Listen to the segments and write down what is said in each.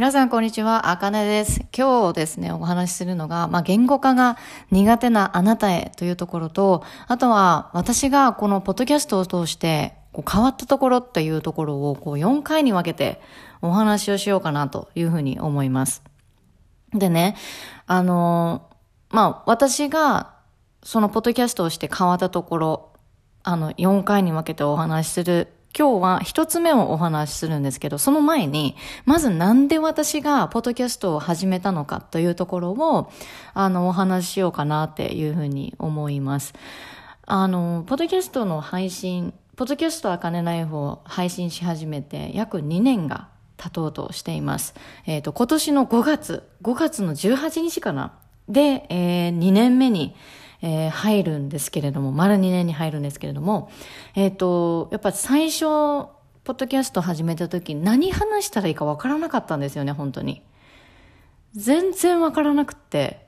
皆さん、こんにちは。あかねです。今日ですね、お話しするのが、まあ、言語化が苦手なあなたへというところと、あとは、私がこのポッドキャストを通して、こう変わったところっていうところを、こう4回に分けてお話をしようかなというふうに思います。でね、あの、まあ、私が、そのポッドキャストをして変わったところ、あの、4回に分けてお話しする今日は一つ目をお話しするんですけど、その前に、まずなんで私がポッドキャストを始めたのかというところを、あの、お話ししようかなっていうふうに思います。あの、ポッドキャストの配信、ポッドキャストあかねナイを配信し始めて約2年が経とうとしています。えっ、ー、と、今年の5月、5月の18日かなで、えー、2年目に、えー、入るんですけれども、丸2年に入るんですけれども、えっ、ー、と、やっぱ最初、ポッドキャスト始めた時、何話したらいいかわからなかったんですよね、本当に。全然わからなくって。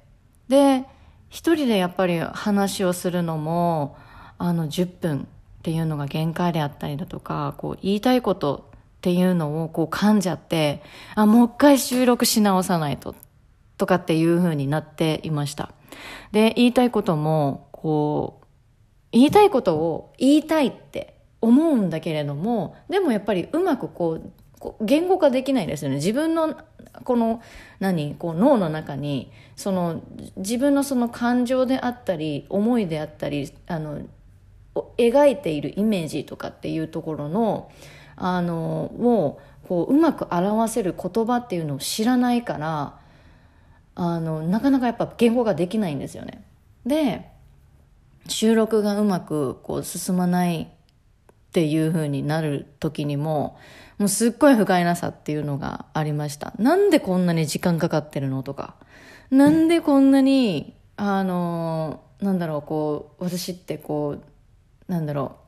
で、一人でやっぱり話をするのも、あの、10分っていうのが限界であったりだとか、こう、言いたいことっていうのをこう噛んじゃって、あ、もう一回収録し直さないと、とかっていう風になっていました。で、言いたいことも、こう、言いたいことを言いたいって思うんだけれども、でもやっぱりうまくこう、言語化できないですよね。自分の、この、何、こう脳の中に、その、自分のその感情であったり、思いであったり、あの、描いているイメージとかっていうところの、あの、を、こう、うまく表せる言葉っていうのを知らないから、あのなかなかやっぱ言語ができないんですよね。で収録がうまくこう進まないっていう風になる時にももうすっごい不甲斐なさっていうのがありました。なんでこんなに時間かかってるのとか。なんでこんなにあのなんだろうこう私ってこうなんだろう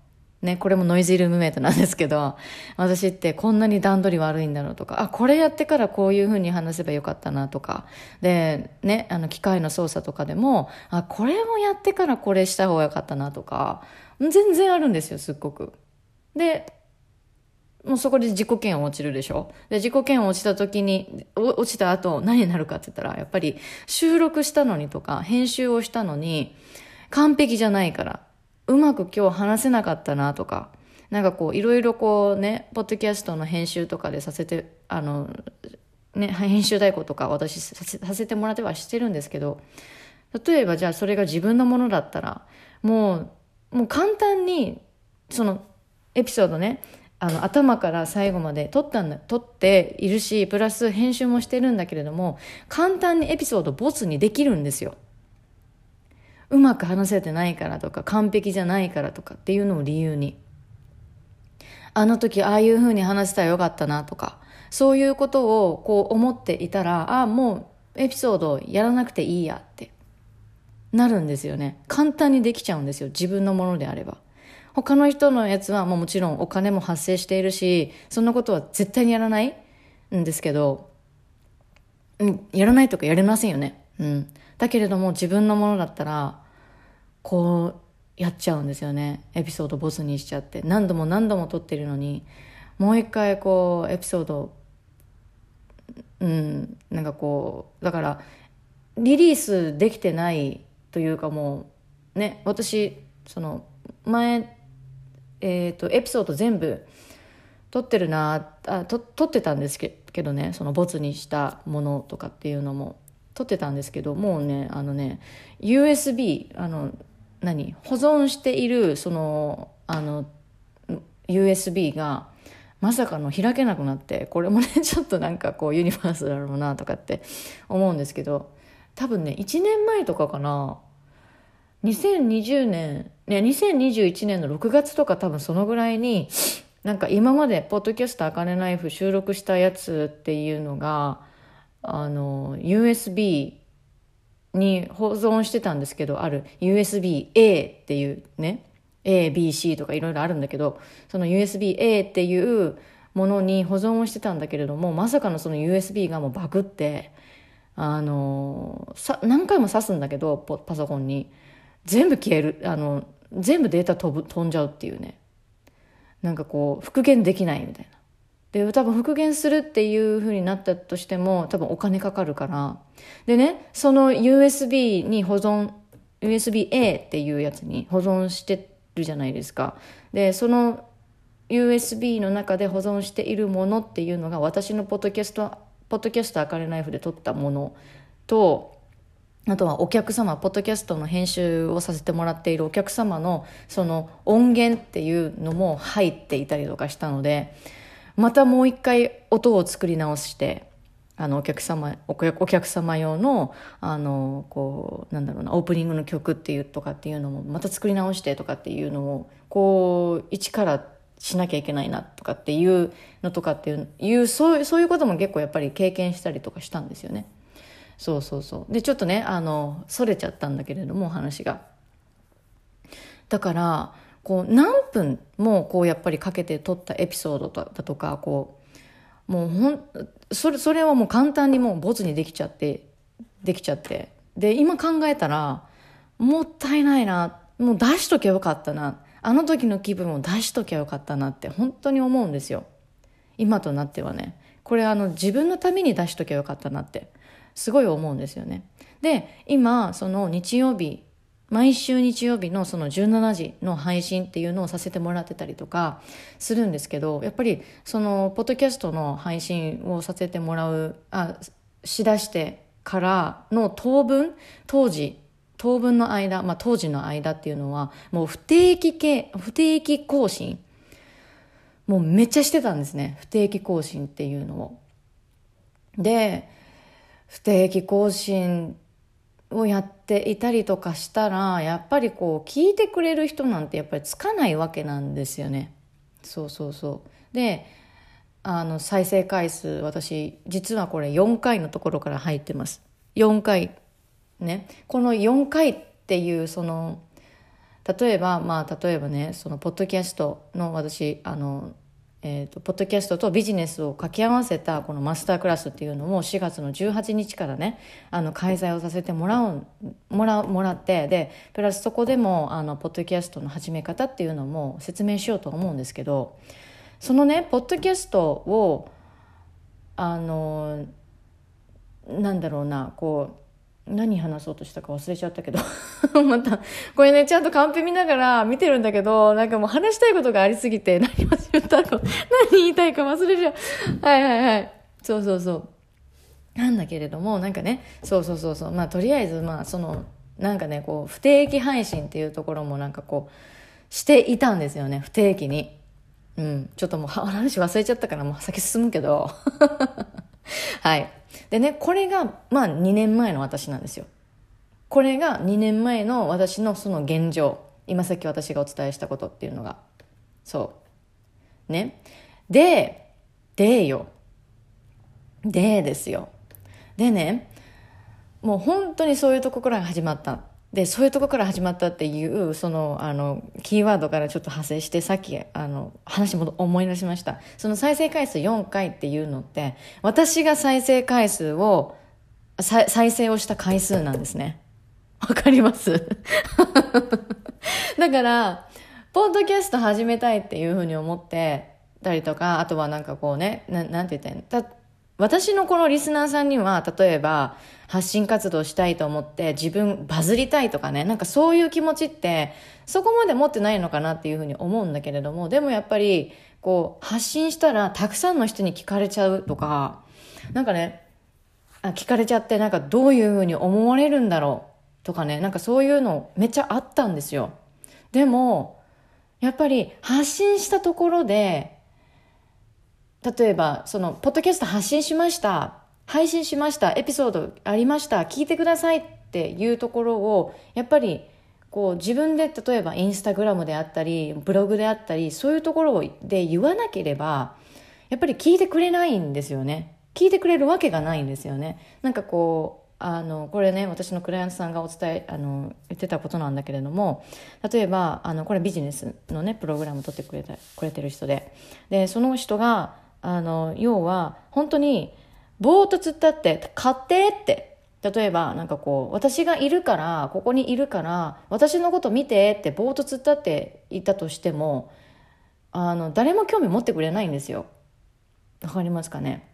ね、これもノイズルームメイトなんですけど、私ってこんなに段取り悪いんだろうとか、あ、これやってからこういう風に話せばよかったなとか、で、ね、あの、機械の操作とかでも、あ、これをやってからこれした方がよかったなとか、全然あるんですよ、すっごく。で、もうそこで自己嫌悪落ちるでしょ？で、自己嫌悪落ちた時に、落ちた後何になるかって言ったら、やっぱり収録したのにとか、編集をしたのに、完璧じゃないから。うまく今日話せなかったなとか、なんかこう、いろいろこうね、ポッドキャストの編集とかでさせて、あの、ね、編集代行とか私させてもらってはしてるんですけど、例えばじゃあそれが自分のものだったら、もう、もう簡単に、その、エピソードね、あの、頭から最後まで撮ったんだ、撮っているし、プラス編集もしてるんだけれども、簡単にエピソードボツにできるんですよ。うまく話せてないからとか完璧じゃないからとかっていうのを理由に。あの時ああいうふうに話したらよかったなとかそういうことをこう思っていたらああもうエピソードやらなくていいやって。なるんですよね。簡単にできちゃうんですよ。自分のものであれば。他の人のやつはもうもちろんお金も発生しているしそんなことは絶対にやらないんですけど、うん、やらないとかやれませんよね。うん。だけれども自分のものだったらこうやっちゃうんですよね。エピソードボスにしちゃって。何度も何度も撮ってるのにもう一回こうエピソードうんなんかこうだからリリースできてないというかもうね私その前えっ、ー、とエピソード全部撮ってるなあと撮ってたんですけどねそのボツにしたものとかっていうのも。撮ってたんですけどもうねあのね USB あの何保存しているそのあの USB がまさかの開けなくなってこれもね ちょっとなんかこうユニバースだろうなとかって思うんですけど多分ね1年前とかかな2020年ね2021年の6月とか多分そのぐらいになんか今まで「ポッドキャストあかねナイフ」収録したやつっていうのがあの USB に保存してたんですけど、ある USB-A っていうね、A、B、C とかいろいろあるんだけど、その USB-A っていうものに保存をしてたんだけれども、まさかのその USB がもうバグって、あの、さ、何回も挿すんだけど、パソコンに。全部消える、あの、全部データ飛ぶ、飛んじゃうっていうね。なんかこう、復元できないみたいな。で多分復元するっていう風になったとしても多分お金かかるから。でねその USB に保存 USB-A っていうやつに保存してるじゃないですか。でその USB の中で保存しているものっていうのが私のポッドキャストポッドキャストあかねナイフで撮ったものとあとはお客様、ポッドキャストの編集をさせてもらっているお客様のその音源っていうのも入っていたりとかしたので、またもう一回音を作り直して、あのお客様、お客様用の、あの、こう、なんだろうな、オープニングの曲っていうとかっていうのも、また作り直してとかっていうのを、こう、一からしなきゃいけないなとかっていうのとかっていうそういうそういうことも結構やっぱり経験したりとかしたんですよね。そうそうそうでちょっとねあのそれちゃったんだけれども話が。だからこう何分もこうやっぱりかけて撮ったエピソードだとかこうもうほんそれそれはもう簡単にもうボツにできちゃってできちゃってで今考えたらもったいないなもう出しとけばよかったなあの時の気分を出しときゃよかったなって本当に思うんですよ。今となってはね。これあの自分のために出しときゃよかったなってすごい思うんですよね。で、今その日曜日、毎週日曜日のその17時の配信っていうのをさせてもらってたりとかするんですけど、やっぱりそのポッドキャストの配信をさせてもらう、あ、しだしてからの当分、当時当分の間、まあ、当時の間っていうのは、もう不定期系、不定期更新。もうめっちゃしてたんですね。不定期更新っていうのを。で、不定期更新をやっていたりとかしたら、やっぱりこう、聞いてくれる人なんてやっぱりつかないわけなんですよね。そうそうそう。で、あの、再生回数、私、実はこれ4回のところから入ってます。4回ね、この4回っていうその例えばまあ例えばねそのポッドキャストの私あの、えーと、ポッドキャストとビジネスを掛け合わせたこのマスタークラスっていうのも4月の18日からねあの開催をさせてもらうもらもらってでプラスそこでもあのポッドキャストの始め方っていうのも説明しようと思うんですけどそのねポッドキャストをあのなんだろうなこう何話そうとしたか忘れちゃったけど。またこれねちゃんとカンペ見ながら見てるんだけどなんかもう話したいことがありすぎて何言ったの 何言いたいか忘れちゃう。はいはいはい。そうそうそう。なんだけれどもなんかねそうそうそうそう。まあとりあえずまあそのなんかねこう不定期配信っていうところもなんかこうしていたんですよね不定期に。うん。ちょっともう話忘れちゃったからもう先進むけど。はい。でね、これが、まあ2年前の私なんですよ。これが2年前の私のその現状。今さっき私がお伝えしたことっていうのが。そう。ね。で、でよ。でですよ。でね、もう本当にそういうとこから始まった。でそういうとこから始まったっていうそのあのキーワードからちょっと派生してさっきあの話も思い出しました。その再生回数4回っていうのって私が再生回数を再生をした回数なんですね。わかります？だからポッドキャスト始めたいっていうふうに思ってたりとかあとはなんかこうねななんて言ったら私のこのリスナーさんには例えば発信活動したいと思って自分バズりたいとかねなんかそういう気持ちってそこまで持ってないのかなっていうふうに思うんだけれどもでもやっぱりこう発信したらたくさんの人に聞かれちゃうとかなんかねあ聞かれちゃってなんかどういうふうに思われるんだろうとかねなんかそういうのめっちゃあったんですよ。でもやっぱり発信したところで例えばそのポッドキャスト発信しました。配信しました。エピソードありました。聞いてくださいっていうところをやっぱりこう自分で例えばインスタグラムであったりブログであったりそういうところで言わなければやっぱり聞いてくれないんですよね。聞いてくれるわけがないんですよね。なんかこうあのこれね私のクライアントさんがお伝えあの言ってたことなんだけれども例えばあのこれビジネスのねプログラム取ってくれたくれてる人で。でその人があの要は本当にぼーっと突っ立って、買ってって。例えば、なんかこう、私がいるから、ここにいるから、私のこと見てってぼーっと突っ立っていたとしても、あの、誰も興味持ってくれないんですよ。わかりますかね？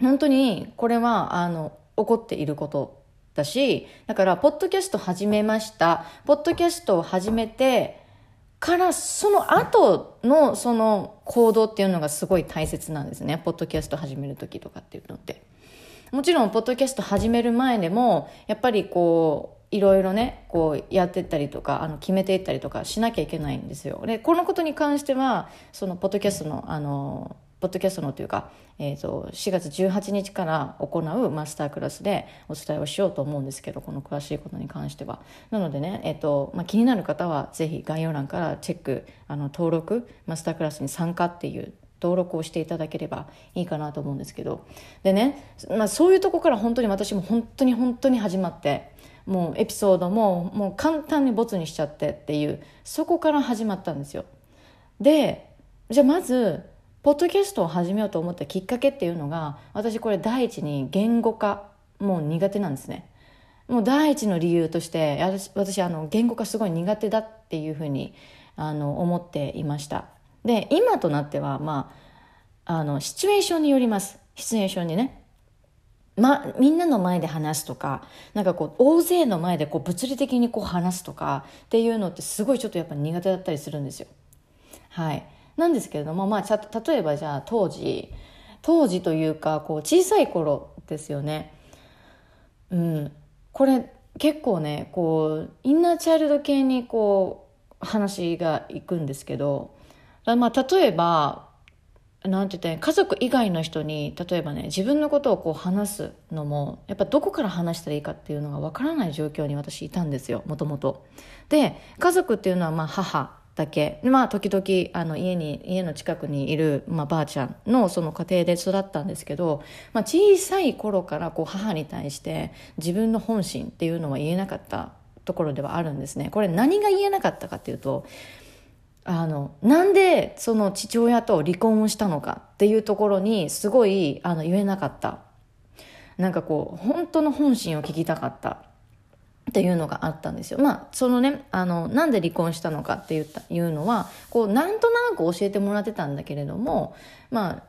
本当にこれはあの起っていることだしだからポッドキャスト始めましたポッドキャストを始めてからその後のその行動っていうのがすごい大切なんですね。ポッドキャスト始める時とかっていうのって。もちろんポッドキャスト始める前でもやっぱりこういろいろねこうやってったりとかあの決めていったりとかしなきゃいけないんですよ。でこのことに関してはそのポッドキャストのあのポッドキャストのというか、えーと、4月18日から行うマスタークラスでお伝えをしようと思うんですけどこの詳しいことに関しては。なのでね、えーとまあ、気になる方はぜひ概要欄からチェックあの登録マスタークラスに参加っていう登録をしていただければいいかなと思うんですけど。でね、まあ、そういうとこから本当に私も本当に本当に始まってもうエピソードももう簡単にボツにしちゃってっていうそこから始まったんですよ。でじゃあまずポッドキャストを始めようと思ったきっかけっていうのが私これ第一に言語化もう苦手なんですね。もう第一の理由として私あの言語化すごい苦手だっていうふうにあの思っていました。で今となってはまああのシチュエーションによります。シチュエーションにね。ま、みんなの前で話すとかなんかこう大勢の前でこう物理的にこう話すとかっていうのってすごいちょっとやっぱ苦手だったりするんですよ。はい、なんですけれども、まあ、ちゃ例えばじゃあ当時当時というかこう小さい頃ですよね。うん、これ結構ねこうインナーチャイルド系にこう話がいくんですけど、まあ、例えばなんて言ったら家族以外の人に例えばね自分のことをこう話すのもやっぱどこから話したらいいかっていうのがわからない状況に私いたんですよもともと。で家族っていうのはまあ母だけ。まあ時々あの家に家の近くにいる、まあ、ばあちゃんのその家庭で育ったんですけど、まあ、小さい頃からこう母に対して自分の本心っていうのは言えなかったところではあるんですね。これ何が言えなかったかっていうとあのなんでその父親と離婚をしたのかっていうところにすごいあの言えなかった。なんかこう本当の本心を聞きたかった。っていうのがあったんですよ。まあそのねあのなんで離婚したのかって言ったいうのはこうなんとなく教えてもらってたんだけれどもまあ、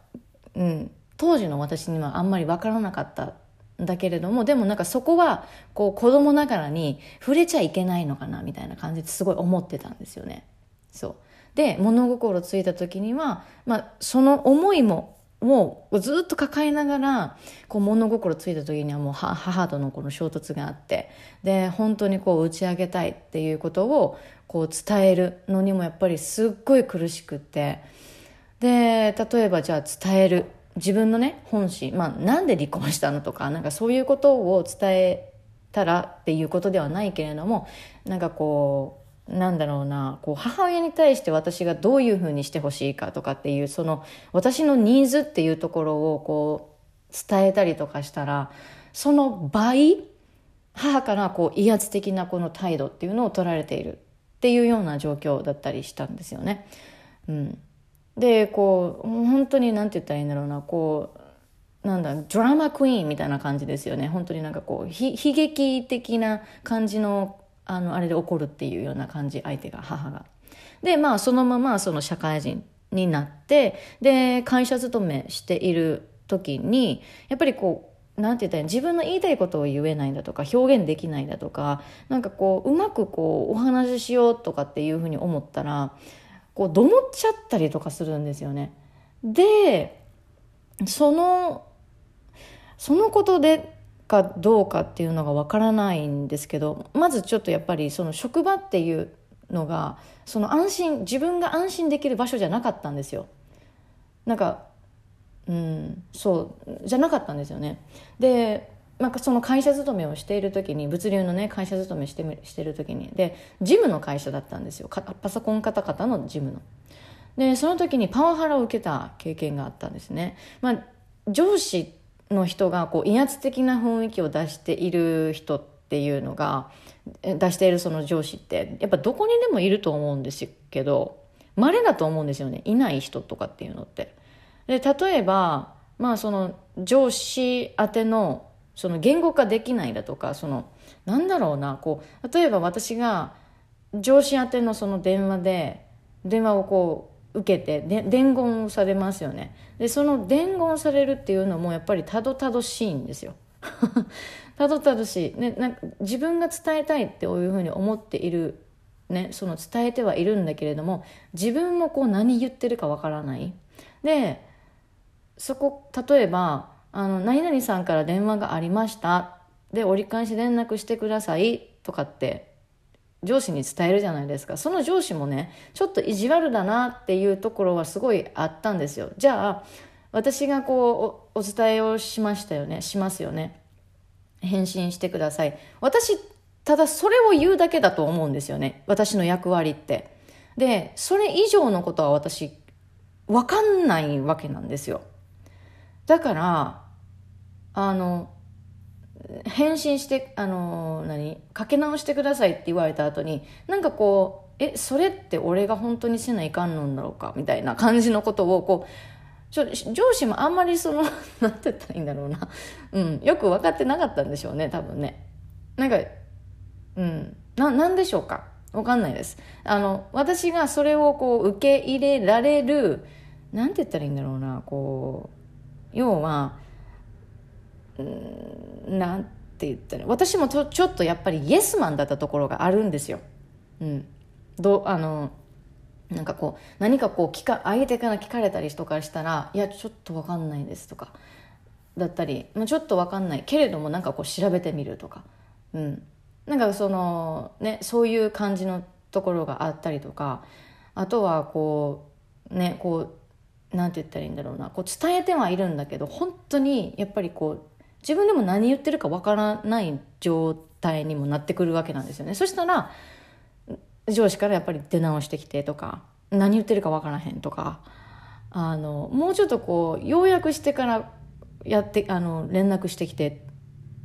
うん、当時の私にはあんまり分からなかったんだけれどもでもなんかそこはこう子供ながらに触れちゃいけないのかなみたいな感じですごい思ってたんですよね。そうで物心ついた時には、まあ、その思いももうずっと抱えながらこう物心ついた時にはもう母とのこの衝突があってで本当にこう打ち上げたいっていうことをこう伝えるのにもやっぱりすっごい苦しくてで例えばじゃあ伝える自分のね本心まあなんで離婚したのとかなんかそういうことを伝えたらっていうことではないけれどもなんかこうなんだろうなこう母親に対して私がどういうふうにしてほしいかとかっていうその私のニーズっていうところをこう伝えたりとかしたらその倍母からこう威圧的なこの態度っていうのを取られているっていうような状況だったりしたんですよね。うん、でこう本当に何て言ったらいいんだろうなこうなんだドラマクイーンみたいな感じですよね本当になんかこう悲劇的な感じのあのあれで怒るっていうような感じ相手が母が。でまあそのままその社会人になってで会社勤めしている時にやっぱりこうなんて言ったら自分の言いたいことを言えないんだとか表現できないんだとかなんかこううまくこうお話ししようとかっていうふうに思ったらこうどもっちゃったりとかするんですよね。でそのそのことでかどうかっていうのがわからないんですけどまずちょっとやっぱりその職場っていうのがその安心自分が安心できる場所じゃなかったんですよ。なんかうんそうじゃなかったんですよね。でなんかその会社勤めをしている時に物流のね会社勤めしてしてる時にでジムの会社だったんですよ。パソコンカタカタのジムの。でその時にパワハラを受けた経験があったんですね。まあ上司の人がこう威圧的な雰囲気を出している人っていうのが出しているその上司ってやっぱどこにでもいると思うんですけど稀だと思うんですよねいない人とかっていうのって。で例えばまあその上司宛てのその言語化できないだとかそのなんだろうなこう例えば私が上司宛てのその電話で電話をこう受けてで伝言をされますよね。でその伝言されるっていうのもやっぱりたどたどしいんですよ。たどたどしい、ね、なんか自分が伝えたいっていうふうに思っている、ね、その伝えてはいるんだけれども自分もこう何言ってるかわからない。でそこ例えばあの「何々さんから電話がありました」で折り返し連絡してください。とかって上司に伝えるじゃないですか。その上司もねちょっと意地悪だなっていうところはすごいあったんですよ。じゃあ私がこうお伝えをしましたよね。しますよね。返信してください。私ただそれを言うだけだと思うんですよね。私の役割って。でそれ以上のことは私分かんないわけなんですよ。だからあの返信してあの何？かけ直してくださいって言われた後になんかこうえそれって俺が本当にせないかんのんだろうか？みたいな感じのことをこうちょ上司もあんまりその なんて言ったらいいんだろうな、うん、よく分かってなかったんでしょうね多分ね。なんかうんななんでしょうか？分かんないです。あの私がそれをこう受け入れられるなんて言ったらいいんだろうなこう要はうんなんて言ったら私もちょっとやっぱりイエスマンだったところがあるんですよ。うん、どあのなんかこう何かこう聞か相手から聞かれたりとかしたら「いやちょっと分かんないです」とかだったり「ちょっと分かんない。けれどもなんかこう調べてみる」とか、うん、なんかそのねそういう感じのところがあったりとかあとはこうねこうなんて言ったらいいんだろうな。こう伝えてはいるんだけど本当にやっぱりこう自分でも何言ってるかわからない状態にもなってくるわけなんですよねそしたら上司からやっぱり出直してきてとか何言ってるかわからへんとかあのもうちょっとこう要約してからやってあの連絡してきて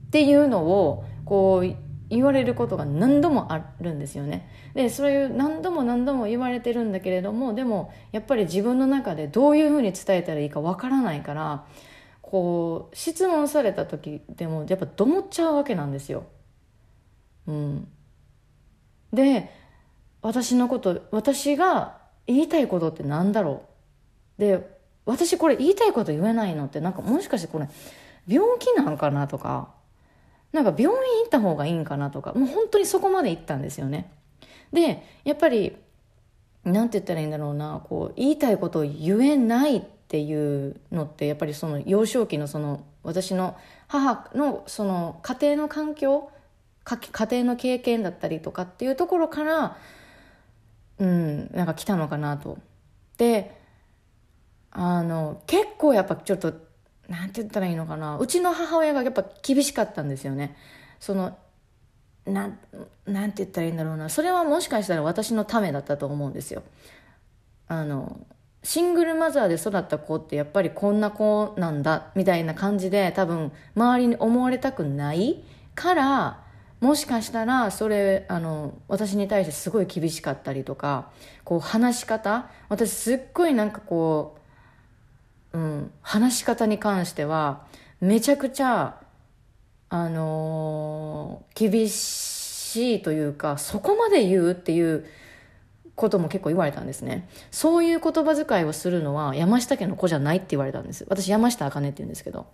っていうのをこう言われることが何度もあるんですよね。でそういう何度も何度も言われてるんだけれどもでもやっぱり自分の中でどういうふうに伝えたらいいかわからないからこう質問された時でもやっぱどもっちゃうわけなんですよ。うん、で私のこと私が言いたいことって何だろう？で私これ言いたいこと言えないのってなんかもしかしてこれ病気なんかなとかなんか病院行った方がいいんかなとかもう本当にそこまで行ったんですよね。でやっぱりなんて言ったらいいんだろうなこう言いたいことを言えないっていうのってやっぱりその幼少期のその私の母のその家庭の環境家庭の経験だったりとかっていうところからうんなんか来たのかなと。であの結構やっぱちょっとなんて言ったらいいのかなうちの母親がやっぱ厳しかったんですよね。そのなんなんて言ったらいいんだろうなそれはもしかしたら私のためだったと思うんですよ。あのシングルマザーで育った子ってやっぱりこんな子なんだみたいな感じで多分周りに思われたくないからもしかしたらそれあの私に対してすごい厳しかったりとかこう話し方私すっごいなんかこう、うん、話し方に関してはめちゃくちゃあのー、厳しいというかそこまで言うっていうことも結構言われたんですね。そういう言葉遣いをするのは山下家の子じゃないって言われたんです。私山下茜って言うんですけど。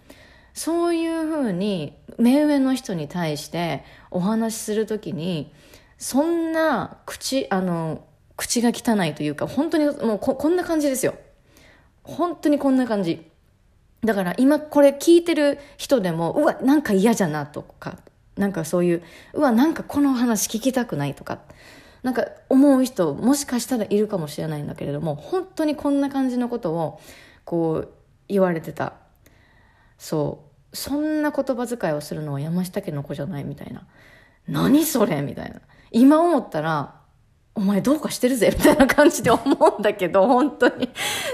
そういうふうに目上の人に対してお話しするときに、そんな口、あの、口が汚いというか、本当にもうこんな感じですよ。本当にこんな感じ。だから今これ聞いてる人でも、うわ、なんか嫌じゃなとか、なんかそういう、うわ、なんかこの話聞きたくないとか、なんか思う人もしかしたらいるかもしれないんだけれども本当にこんな感じのことをこう言われてた。そう。そんな言葉遣いをするのは山下家の子じゃないみたいな。何それみたいな。今思ったらお前どうかしてるぜみたいな感じで思うんだけど本当に。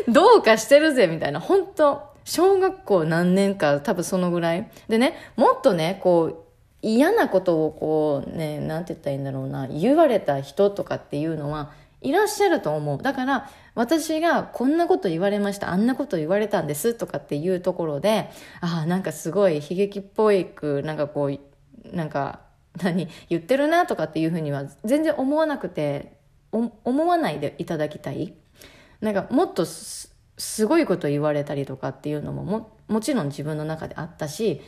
どうかしてるぜみたいな。本当小学校何年か多分そのぐらい。でねもっとねこう嫌なことをこうね、なんて言ったらいいんだろうな、言われた人とかっていうのはいらっしゃると思う。だから、私がこんなこと言われました、あんなこと言われたんですとかっていうところで、ああ、なんかすごい悲劇っぽいく、なんかこう、なんか、何、言ってるなとかっていうふうには全然思わなくて、思わないでいただきたい。なんかもっとすごいこと言われたりとかっていうのもももちろん自分の中であったし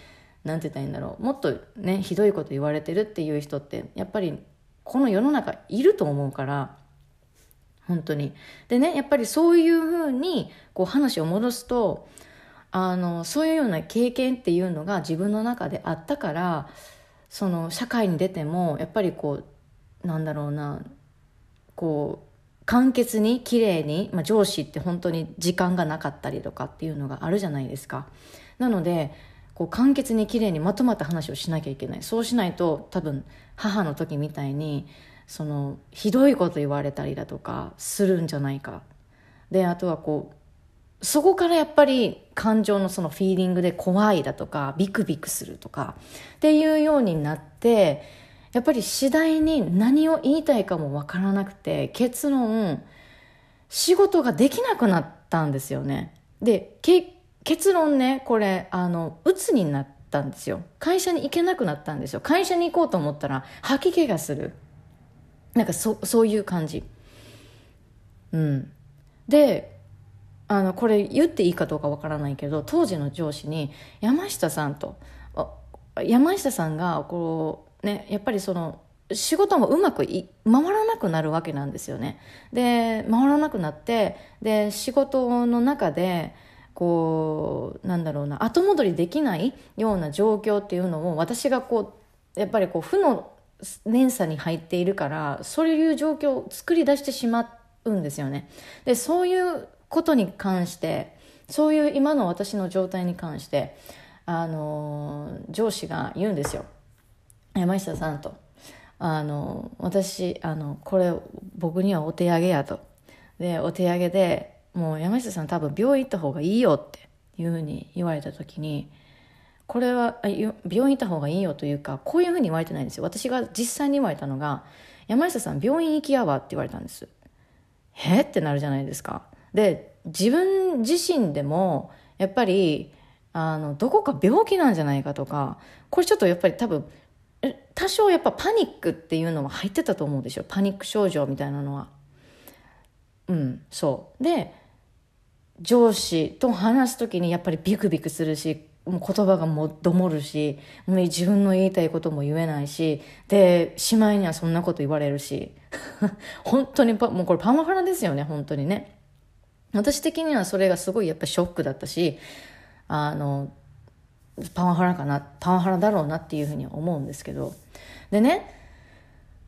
なんて言ったらいいんだろう。もっとねひどいこと言われてるっていう人ってやっぱりこの世の中いると思うから本当に。でねやっぱりそういうふうにこう話を戻すとあのそういうような経験っていうのが自分の中であったからその社会に出てもやっぱりこうなんだろうなこう簡潔に綺麗に、まあ、上司って本当に時間がなかったりとかっていうのがあるじゃないですか。なのでこう簡潔に綺麗にまとまった話をしなきゃいけない。そうしないと多分母の時みたいにそのひどいこと言われたりだとかするんじゃないか。であとはこうそこからやっぱり感情のそのフィーリングで怖いだとかビクビクするとかっていうようになってやっぱり次第に何を言いたいかもわからなくて結論仕事ができなくなったんですよね。で結結論ねこれあの鬱になったんですよ。会社に行けなくなったんですよ。会社に行こうと思ったら吐き気がする。なんかそそういう感じ。うん。であのこれ言っていいかどうかわからないけど当時の上司に山下さんと山下さんがこうねやっぱりその仕事もうまくい回らなくなるわけなんですよね。で回らなくなってで仕事の中でこうなんだろうな後戻りできないような状況っていうのを私がこうやっぱりこう負の連鎖に入っているからそういう状況を作り出してしまうんですよね。でそういうことに関してそういう今の私の状態に関してあの上司が言うんですよ。山下さんと。あの私あのこれ僕にはお手上げやと。でお手上げでもう山下さん多分病院行った方がいいよっていうふうに言われた時にこれは病院行った方がいいよというかこういうふうに言われてないんですよ。私が実際に言われたのが「山下さん病院行きやわ」って言われたんです。えってなるじゃないですか。で自分自身でもやっぱりあのどこか病気なんじゃないかとかこれちょっとやっぱり多分多少やっぱパニックっていうのは入ってたと思うんですよ。パニック症状みたいなのは。うんそう。で上司と話す時にやっぱりビクビクするしもう言葉がもどもるしもう自分の言いたいことも言えないしでしまいにはそんなこと言われるし。本当にもうこれパワハラですよね本当にね。私的にはそれがすごいやっぱショックだったしあのパワハラかなパワハラだろうなっていうふうに思うんですけど。でね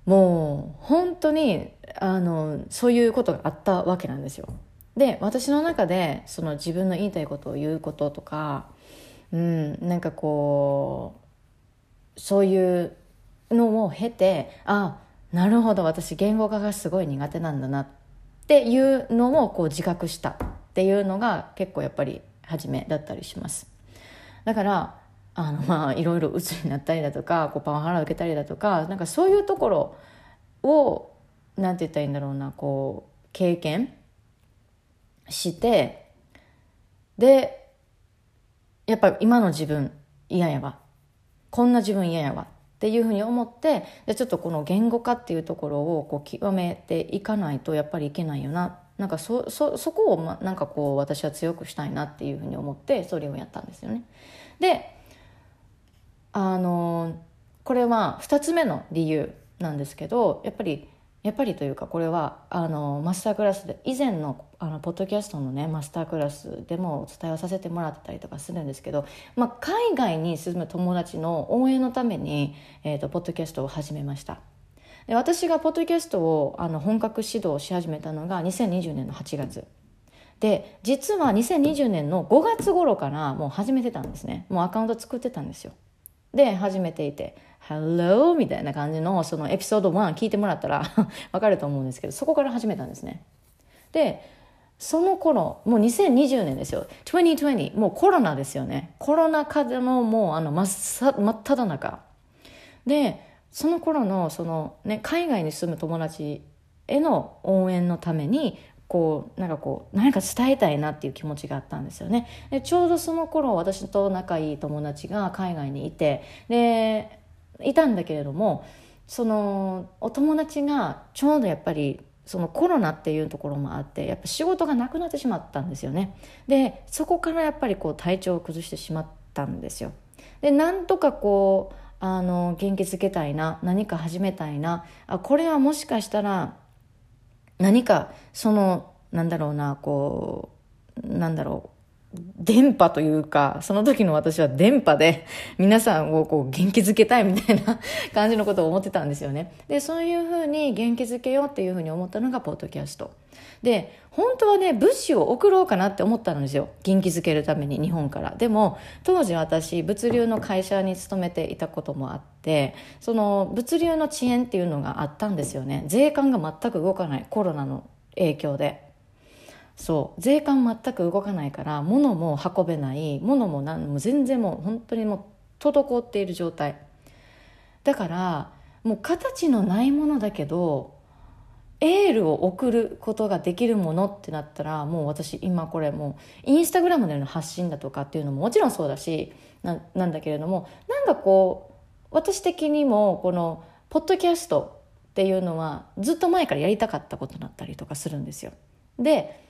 もう本当にあのそういうことがあったわけなんですよ。で私の中でその自分の言いたいことを言うこととかうんなんかこうそういうのを経てあなるほど私言語化がすごい苦手なんだなっていうのをこう自覚したっていうのが結構やっぱり初めだったりします。だからあのまあいろいろ鬱になったりだとかこうパワハラを受けたりだとかなんかそういうところをなんて言ったらいいんだろうなこう経験してでやっぱり今の自分嫌やわこんな自分嫌やわっていうふうに思ってでちょっとこの言語化っていうところをこう極めていかないとやっぱりいけないよななんかそそそこを、ま、なんかこう私は強くしたいなっていうふうに思ってそれをやったんですよね。であのこれは2つ目の理由なんですけどやっぱりやっぱりというかこれはあのマスタークラスで以前のあのポッドキャストのねマスタークラスでもお伝えをさせてもらってたりとかするんですけど、まあ、海外に住む友達の応援のために、えーと、ポッドキャストを始めました。で私がポッドキャストをあの本格指導し始めたのが2020年の8月で実は2020年の5月頃からもう始めてたんですね。もうアカウント作ってたんですよ。で始めていて Hello? みたいな感じのそのエピソード1聞いてもらったら わかると思うんですけどそこから始めたんですね。でその頃もう2020年ですよ。2020もうコロナですよね。コロナ禍でのもうあの真っ真っ只中。でその頃のその、ね、海外に住む友達への応援のためにこうなんかこう何か伝えたいなっていう気持ちがあったんですよね。でちょうどその頃私と仲いい友達が海外にいてでいたんだけれどもそのお友達がちょうどやっぱりそのコロナっていうところもあってやっぱ仕事がなくなってしまったんですよね。でそこからやっぱりこう体調を崩してしまったんですよ。でなんとかこうあの元気づけたいな何か始めたいなあこれはもしかしたら何かそのなんだろうなこうなんだろう電波というか、その時の私は電波で 皆さんをこう元気づけたいみたいな 感じのことを思ってたんですよね。で、そういうふうに元気づけようっていうふうに思ったのがポッドキャスト。で、本当はね、物資を送ろうかなって思ったんですよ。元気づけるために日本から。でも、当時私、物流の会社に勤めていたこともあって、その物流の遅延っていうのがあったんですよね。税関が全く動かない。コロナの影響で。そう。税関全く動かないから物も運べない。物も何も全然もう本当にもう滞っている状態。だからもう形のないものだけどエールを送ることができるものってなったらもう私今これもうインスタグラムでの発信だとかっていうのももちろんそうだしななんだけれどもなんかこう私的にもこのポッドキャストっていうのはずっと前からやりたかったことだったりとかするんですよ。で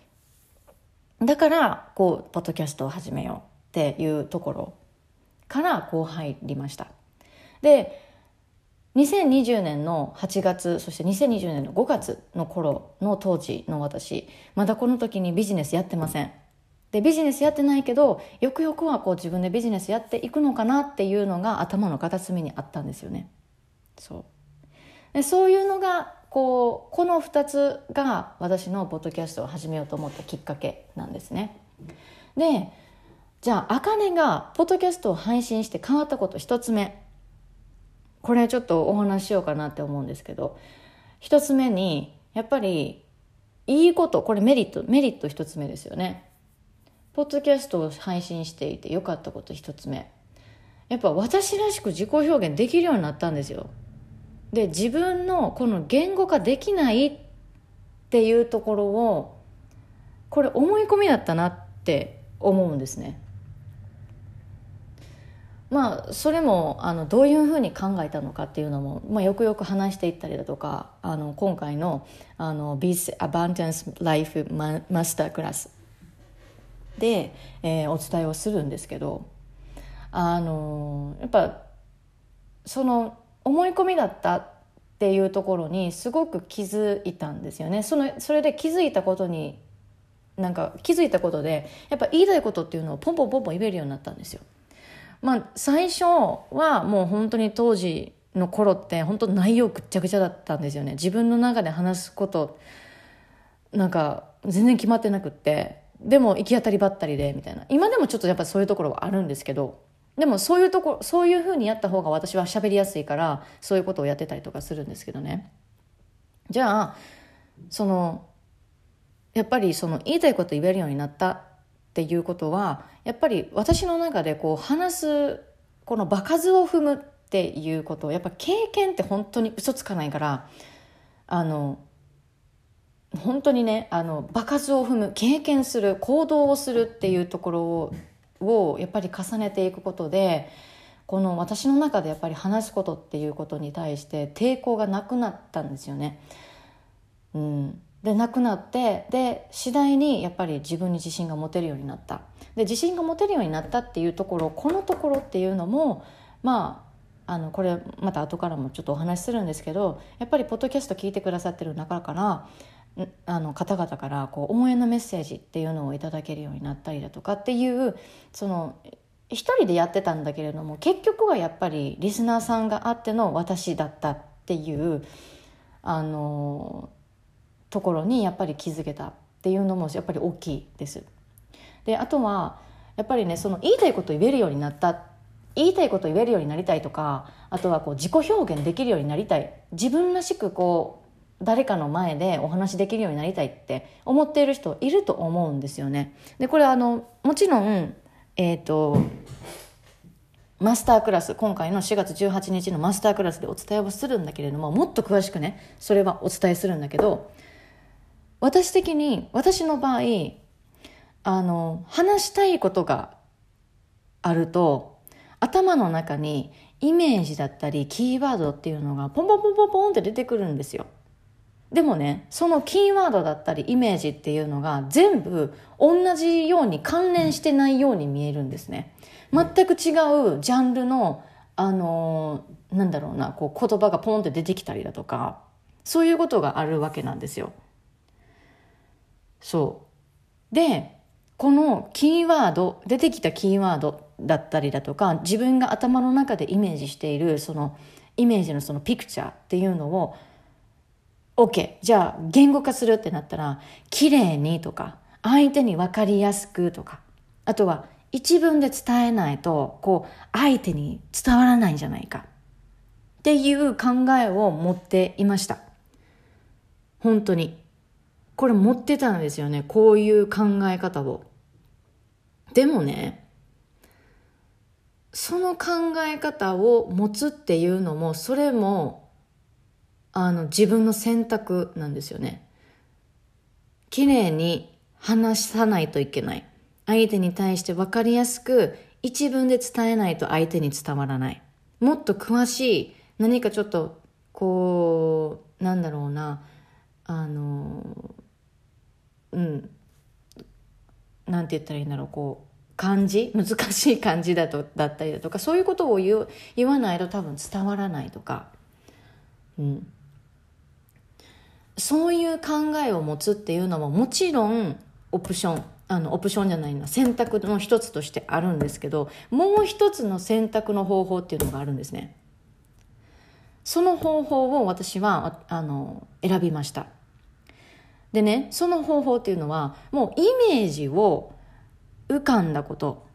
だからこうポッドキャストを始めようっていうところからこう入りました。で2020年の8月そして2020年の5月の頃の当時の私まだこの時にビジネスやってません。でビジネスやってないけどよくよくはこう自分でビジネスやっていくのかなっていうのが頭の片隅にあったんですよね。そう。でそういうのがこうこの2つが私のポッドキャストを始めようと思ったきっかけなんですね。でじゃああかねがポッドキャストを配信して変わったこと1つ目これちょっとお話ししようかなって思うんですけど1つ目にやっぱりいいことこれメリットメリット1つ目ですよね。ポッドキャストを配信していてよかったこと1つ目やっぱ私らしく自己表現できるようになったんですよ。で自分のこの言語化できないっていうところをこれ思い込みだったなって思うんですね。まあそれもあのどういうふうに考えたのかっていうのも、まあ、よくよく話していったりだとかあの今回のあの Beast Abundance Life Master クラスで、えー、お伝えをするんですけどあのやっぱその思い込みだったっていうところにすごく気づいたんですよね。そのそれで気づいたことになんか気づいたことでやっぱ言いたいことっていうのをポンポンポンポン言えるようになったんですよ。まあ最初はもう本当に当時の頃って本当内容ぐっちゃぐちゃだったんですよね。自分の中で話すことなんか全然決まってなくってでも行き当たりばったりでみたいな。今でもちょっとやっぱそういうところはあるんですけどでもそういうとこそういうふうにやった方が私は喋りやすいからそういうことをやってたりとかするんですけどね。じゃあそのやっぱりその言いたいこと言えるようになったっていうことはやっぱり私の中でこう話すこの場数を踏むっていうことやっぱ経験って本当に嘘つかないからあの本当にねあの場数を踏む経験する行動をするっていうところををやっぱり重ねていくことでこの私の中でやっぱり話すことっていうことに対して抵抗がなくなったんですよね。うん、でなくなってで次第にやっぱり自分に自信が持てるようになったで自信が持てるようになったっていうところこのところっていうのもまああのこれまた後からもちょっとお話しするんですけどやっぱりポッドキャスト聞いてくださってる中からあの方々からこう応援のメッセージっていうのをいただけるようになったりだとかっていうその一人でやってたんだけれども結局はやっぱりリスナーさんがあっての私だったっていうあのところにやっぱり気づけたっていうのもやっぱり大きいです。であとはやっぱりねその言いたいこと言えるようになった言いたいこと言えるようになりたいとかあとはこう自己表現できるようになりたい自分らしくこう誰かの前でお話できるようになりたいって思っている人いると思うんですよね。でこれあのもちろんえっ、ー、とマスタークラス今回の4月18日のマスタークラスでお伝えをするんだけれどももっと詳しくねそれはお伝えするんだけど私的に私の場合あの話したいことがあると頭の中にイメージだったりキーワードっていうのがポンポンポンポンポンって出てくるんですよ。でもね、そのキーワードだったりイメージっていうのが全部同じように関連してないように見えるんですね。全く違うジャンルの、あのー、なんだろうな、こう言葉がポンって出てきたりだとか、そういうことがあるわけなんですよ。そう。で、このキーワード、出てきたキーワードだったりだとか、自分が頭の中でイメージしている、そのイメージのそのピクチャーっていうのを OK じゃあ言語化するってなったら綺麗にとか相手に分かりやすくとかあとは一文で伝えないとこう相手に伝わらないんじゃないか。っていう考えを持っていました。本当に。これ持ってたんですよね。こういう考え方を。でもねその考え方を持つっていうのもそれもあの自分の選択なんですよね。綺麗に話さないといけない。相手に対して分かりやすく一文で伝えないと相手に伝わらない。もっと詳しい何かちょっとこうなんだろうなあのうんなんて言ったらいいんだろうこう漢字難しい漢字だとだったりだとかそういうことを言う言わないと多分伝わらないとか、うん、そういう考えを持つっていうのももちろんオプションあのオプションじゃないな選択の一つとしてあるんですけどもう一つの選択の方法っていうのがあるんですね。その方法を私はあの選びました。でねその方法っていうのはもうイメージを浮かんだこと。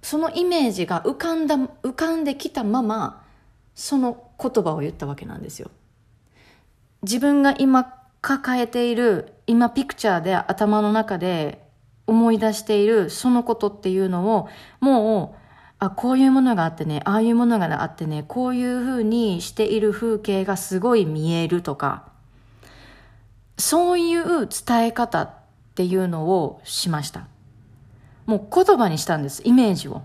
そのイメージが浮かんだ浮かんできたままその言葉を言ったわけなんですよ。自分が今抱えている、今ピクチャーで頭の中で思い出しているそのことっていうのを、もう、あ、こういうものがあってね、ああいうものがあってね、こういう風にしている風景がすごい見えるとか、そういう伝え方っていうのをしました。もう言葉にしたんです、イメージを。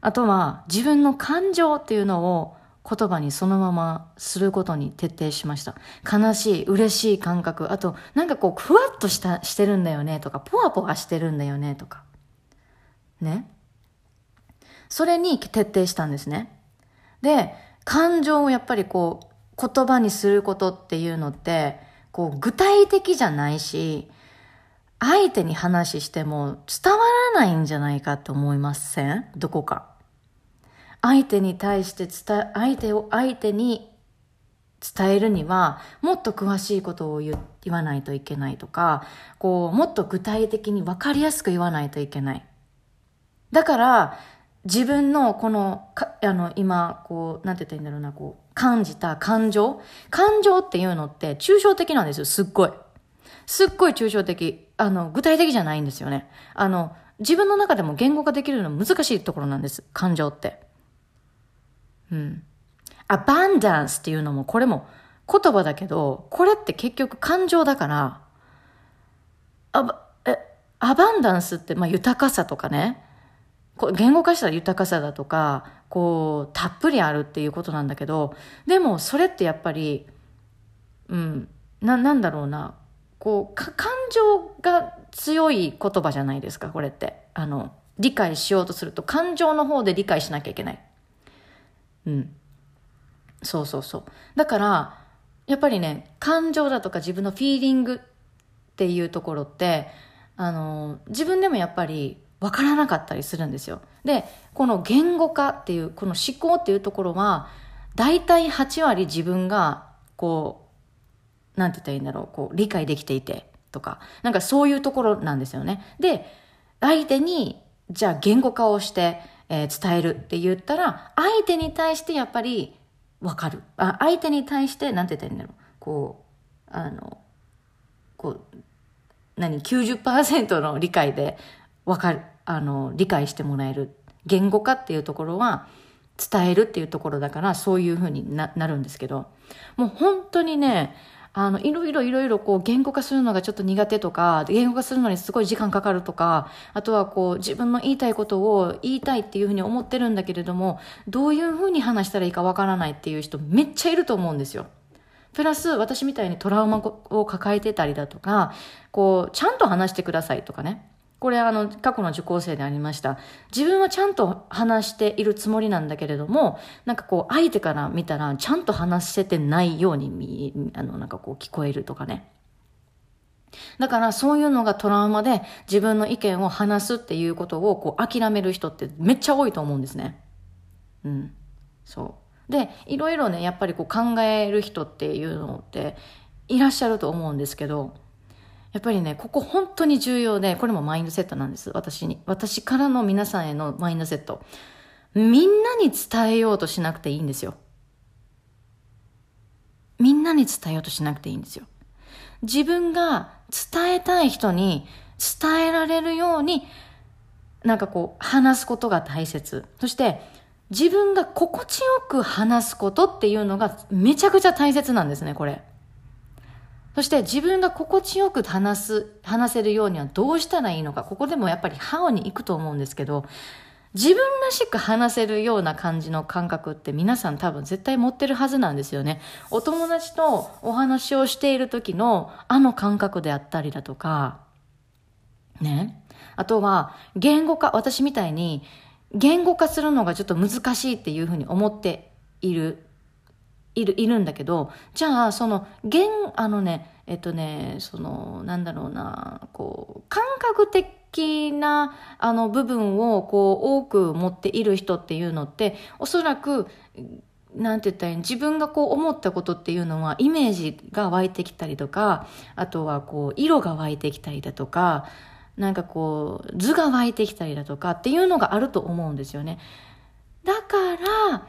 あとは自分の感情っていうのを言葉にそのまますることに徹底しました。悲しい、嬉しい感覚、あと、なんかこう、ふわっとしたしてるんだよねとか、ポワポワしてるんだよねとか。ね。それに徹底したんですね。で、感情をやっぱりこう、言葉にすることっていうのって、こう、具体的じゃないし、相手に話しても伝わらないんじゃないかと思いません？どこか。相手に対して伝え、相手を相手に伝えるには、もっと詳しいことを言わないといけないとか、こう、もっと具体的に分かりやすく言わないといけない。だから、自分のこの、かあの、今、こう、なんて言ったらいいんだろうな、こう、感じた感情？感情っていうのって抽象的なんですよ、すっごい。すっごい抽象的。あの、具体的じゃないんですよね。あの、自分の中でも言語化できるの難しいところなんです、感情って。うん。アバンダンスっていうのも、これも言葉だけど、これって結局感情だから、あえ、アバンダンスって、まあ、豊かさとかね、こ言語化したら豊かさだとか、こう、たっぷりあるっていうことなんだけど、でもそれってやっぱり、うん、な、なんだろうな、こう、か、感情が強い言葉じゃないですか、これって。あの、理解しようとすると、感情の方で理解しなきゃいけない。うん。そうそうそう。だから、やっぱりね、感情だとか自分のフィーリングっていうところって、あの、自分でもやっぱり分からなかったりするんですよ。で、この言語化っていう、この思考っていうところは、大体8割自分が、こう、なんて言ったらいいんだろう、こう、理解できていて、とか、なんかそういうところなんですよね。で、相手に、じゃあ言語化をして、えー、伝えるって言ったら、相手に対してやっぱりわかる。あ相手に対して、なんて言ったらいいんだろう。こう、あの、こう、何、90%の理解でわかる、あの、理解してもらえる。言語化っていうところは、伝えるっていうところだから、そういうふうにななるんですけど、もう本当にね、あの、いろいろいろいろこう言語化するのがちょっと苦手とか、言語化するのにすごい時間かかるとか、あとはこう自分の言いたいことを言いたいっていうふうに思ってるんだけれども、どういうふうに話したらいいかわからないっていう人めっちゃいると思うんですよ。プラス私みたいにトラウマを抱えてたりだとか、こう、ちゃんと話してくださいとかね。これあの、過去の受講生でありました。自分はちゃんと話しているつもりなんだけれども、なんかこう、相手から見たら、ちゃんと話せてないように見、あの、なんかこう、聞こえるとかね。だからそういうのがトラウマで自分の意見を話すっていうことをこう諦める人ってめっちゃ多いと思うんですね。うん。そう。で、いろいろね、やっぱりこう考える人っていうのっていらっしゃると思うんですけど、やっぱりね、ここ本当に重要で、これもマインドセットなんです。私に。私からの皆さんへのマインドセット。みんなに伝えようとしなくていいんですよ。みんなに伝えようとしなくていいんですよ。自分が伝えたい人に伝えられるように、なんかこう、話すことが大切。そして、自分が心地よく話すことっていうのがめちゃくちゃ大切なんですね、これ。そして自分が心地よく話す、話せるようにはどうしたらいいのか。ここでもやっぱりハオに行くと思うんですけど、自分らしく話せるような感じの感覚って皆さん多分絶対持ってるはずなんですよね。お友達とお話をしている時のあの感覚であったりだとか、ね。あとは言語化、私みたいに言語化するのがちょっと難しいっていうふうに思っている、いる、いるんだけど、じゃあその言、あのね、えっとね、その、なんだろうな、こう、感覚的なあの部分をこう多く持っている人っていうのっておそらくなんて言ったらいい自分がこう思ったことっていうのはイメージが湧いてきたりとかあとはこう色が湧いてきたりだとかなんかこう図が湧いてきたりだとかっていうのがあると思うんですよね。だから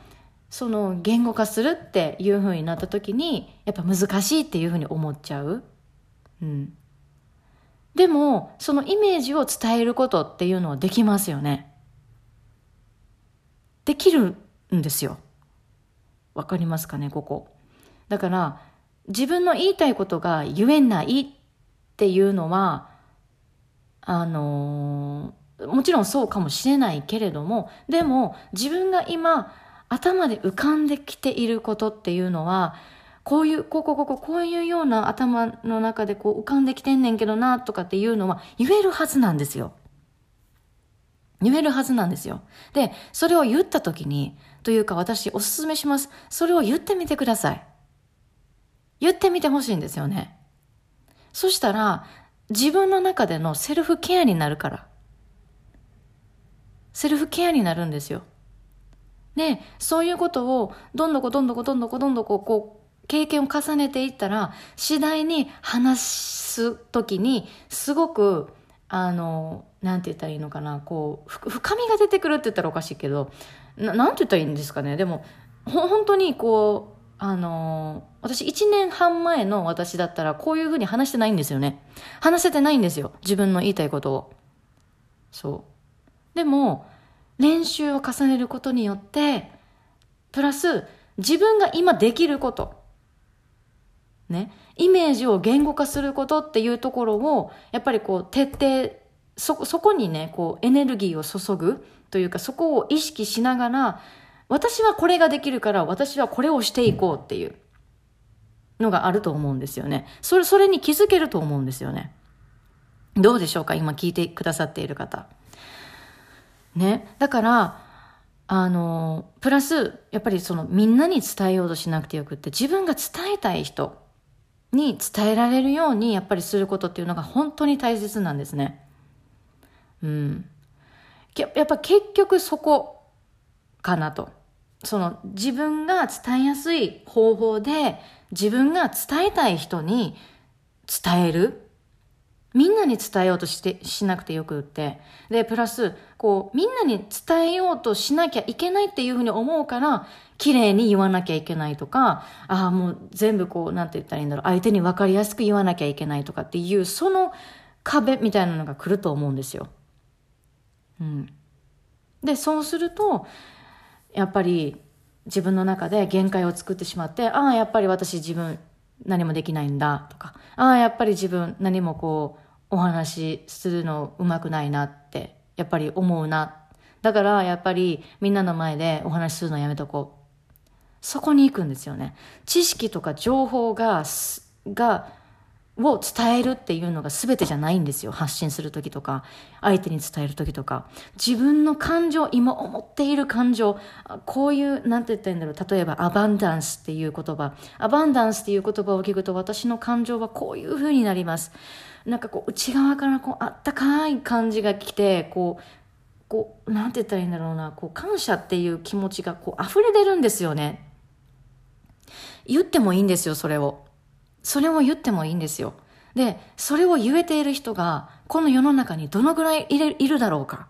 その言語化するっていう風になった時にやっぱ難しいっていう風に思っちゃう。うん。でも、そのイメージを伝えることっていうのはできますよね。できるんですよ。わかりますかね、ここ。だから、自分の言いたいことが言えないっていうのは、あのー、もちろんそうかもしれないけれども、でも自分が今頭で浮かんできていることっていうのは、こういう、こうこうこうこう、こういうような頭の中でこう浮かんできてんねんけどな、とかっていうのは言えるはずなんですよ。言えるはずなんですよ。で、それを言った時に、というか私おすすめします。それを言ってみてください。言ってみてほしいんですよね。そしたら、自分の中でのセルフケアになるから。セルフケアになるんですよ。で、そういうことを、どんどこどんどこどんどこどんどここう、経験を重ねていったら、次第に話すときに、すごく、あの、なんて言ったらいいのかな、こう、深みが出てくるって言ったらおかしいけど、ななんて言ったらいいんですかね。でも、ほ、本当にこう、あの、私1年半前の私だったらこういうふうに話してないんですよね。話せてないんですよ。自分の言いたいことを。そう。でも、練習を重ねることによって、プラス、自分が今できること。ね、イメージを言語化することっていうところを、やっぱりこう、徹底、そ、そこにね、こう、エネルギーを注ぐというか、そこを意識しながら、私はこれができるから、私はこれをしていこうっていうのがあると思うんですよね。それ、それに気づけると思うんですよね。どうでしょうか今聞いてくださっている方。ね。だから、あの、プラス、やっぱりそのみんなに伝えようとしなくてよくって、自分が伝えたい人、に伝えられるようにやっぱりすることっていうのが本当に大切なんですね。うん。やっぱ結局そこかなと。その自分が伝えやすい方法で自分が伝えたい人に伝える。みんなに伝えようとして、しなくてよくって。で、プラス、こう、みんなに伝えようとしなきゃいけないっていうふうに思うから、綺麗に言わなきゃいけないとか、ああ、もう全部こう、なんて言ったらいいんだろう、相手に分かりやすく言わなきゃいけないとかっていう、その壁みたいなのが来ると思うんですよ。うん。で、そうすると、やっぱり自分の中で限界を作ってしまって、ああ、やっぱり私自分何もできないんだとか、ああ、やっぱり自分何もこう、お話しするのうまくないなってやっぱり思うなだからやっぱりみんなの前でお話しするのやめとこうそこに行くんですよね。知識とか情報が、が、を伝えるっていうのが全てじゃないんですよ。発信するときとか、相手に伝えるときとか。自分の感情、今思っている感情、こういう、なんて言ったらいいんだろう。例えば、アバンダンスっていう言葉。アバンダンスっていう言葉を聞くと、私の感情はこういう風になります。なんかこう、内側からこう、あったかい感じが来て、こう、こう、なんて言ったらいいんだろうな、こう、感謝っていう気持ちがこう、溢れ出るんですよね。言ってもいいんですよ、それを。それを言ってもいいんですよ。で、それを言えている人が、この世の中にどのぐらいいるいるだろうか。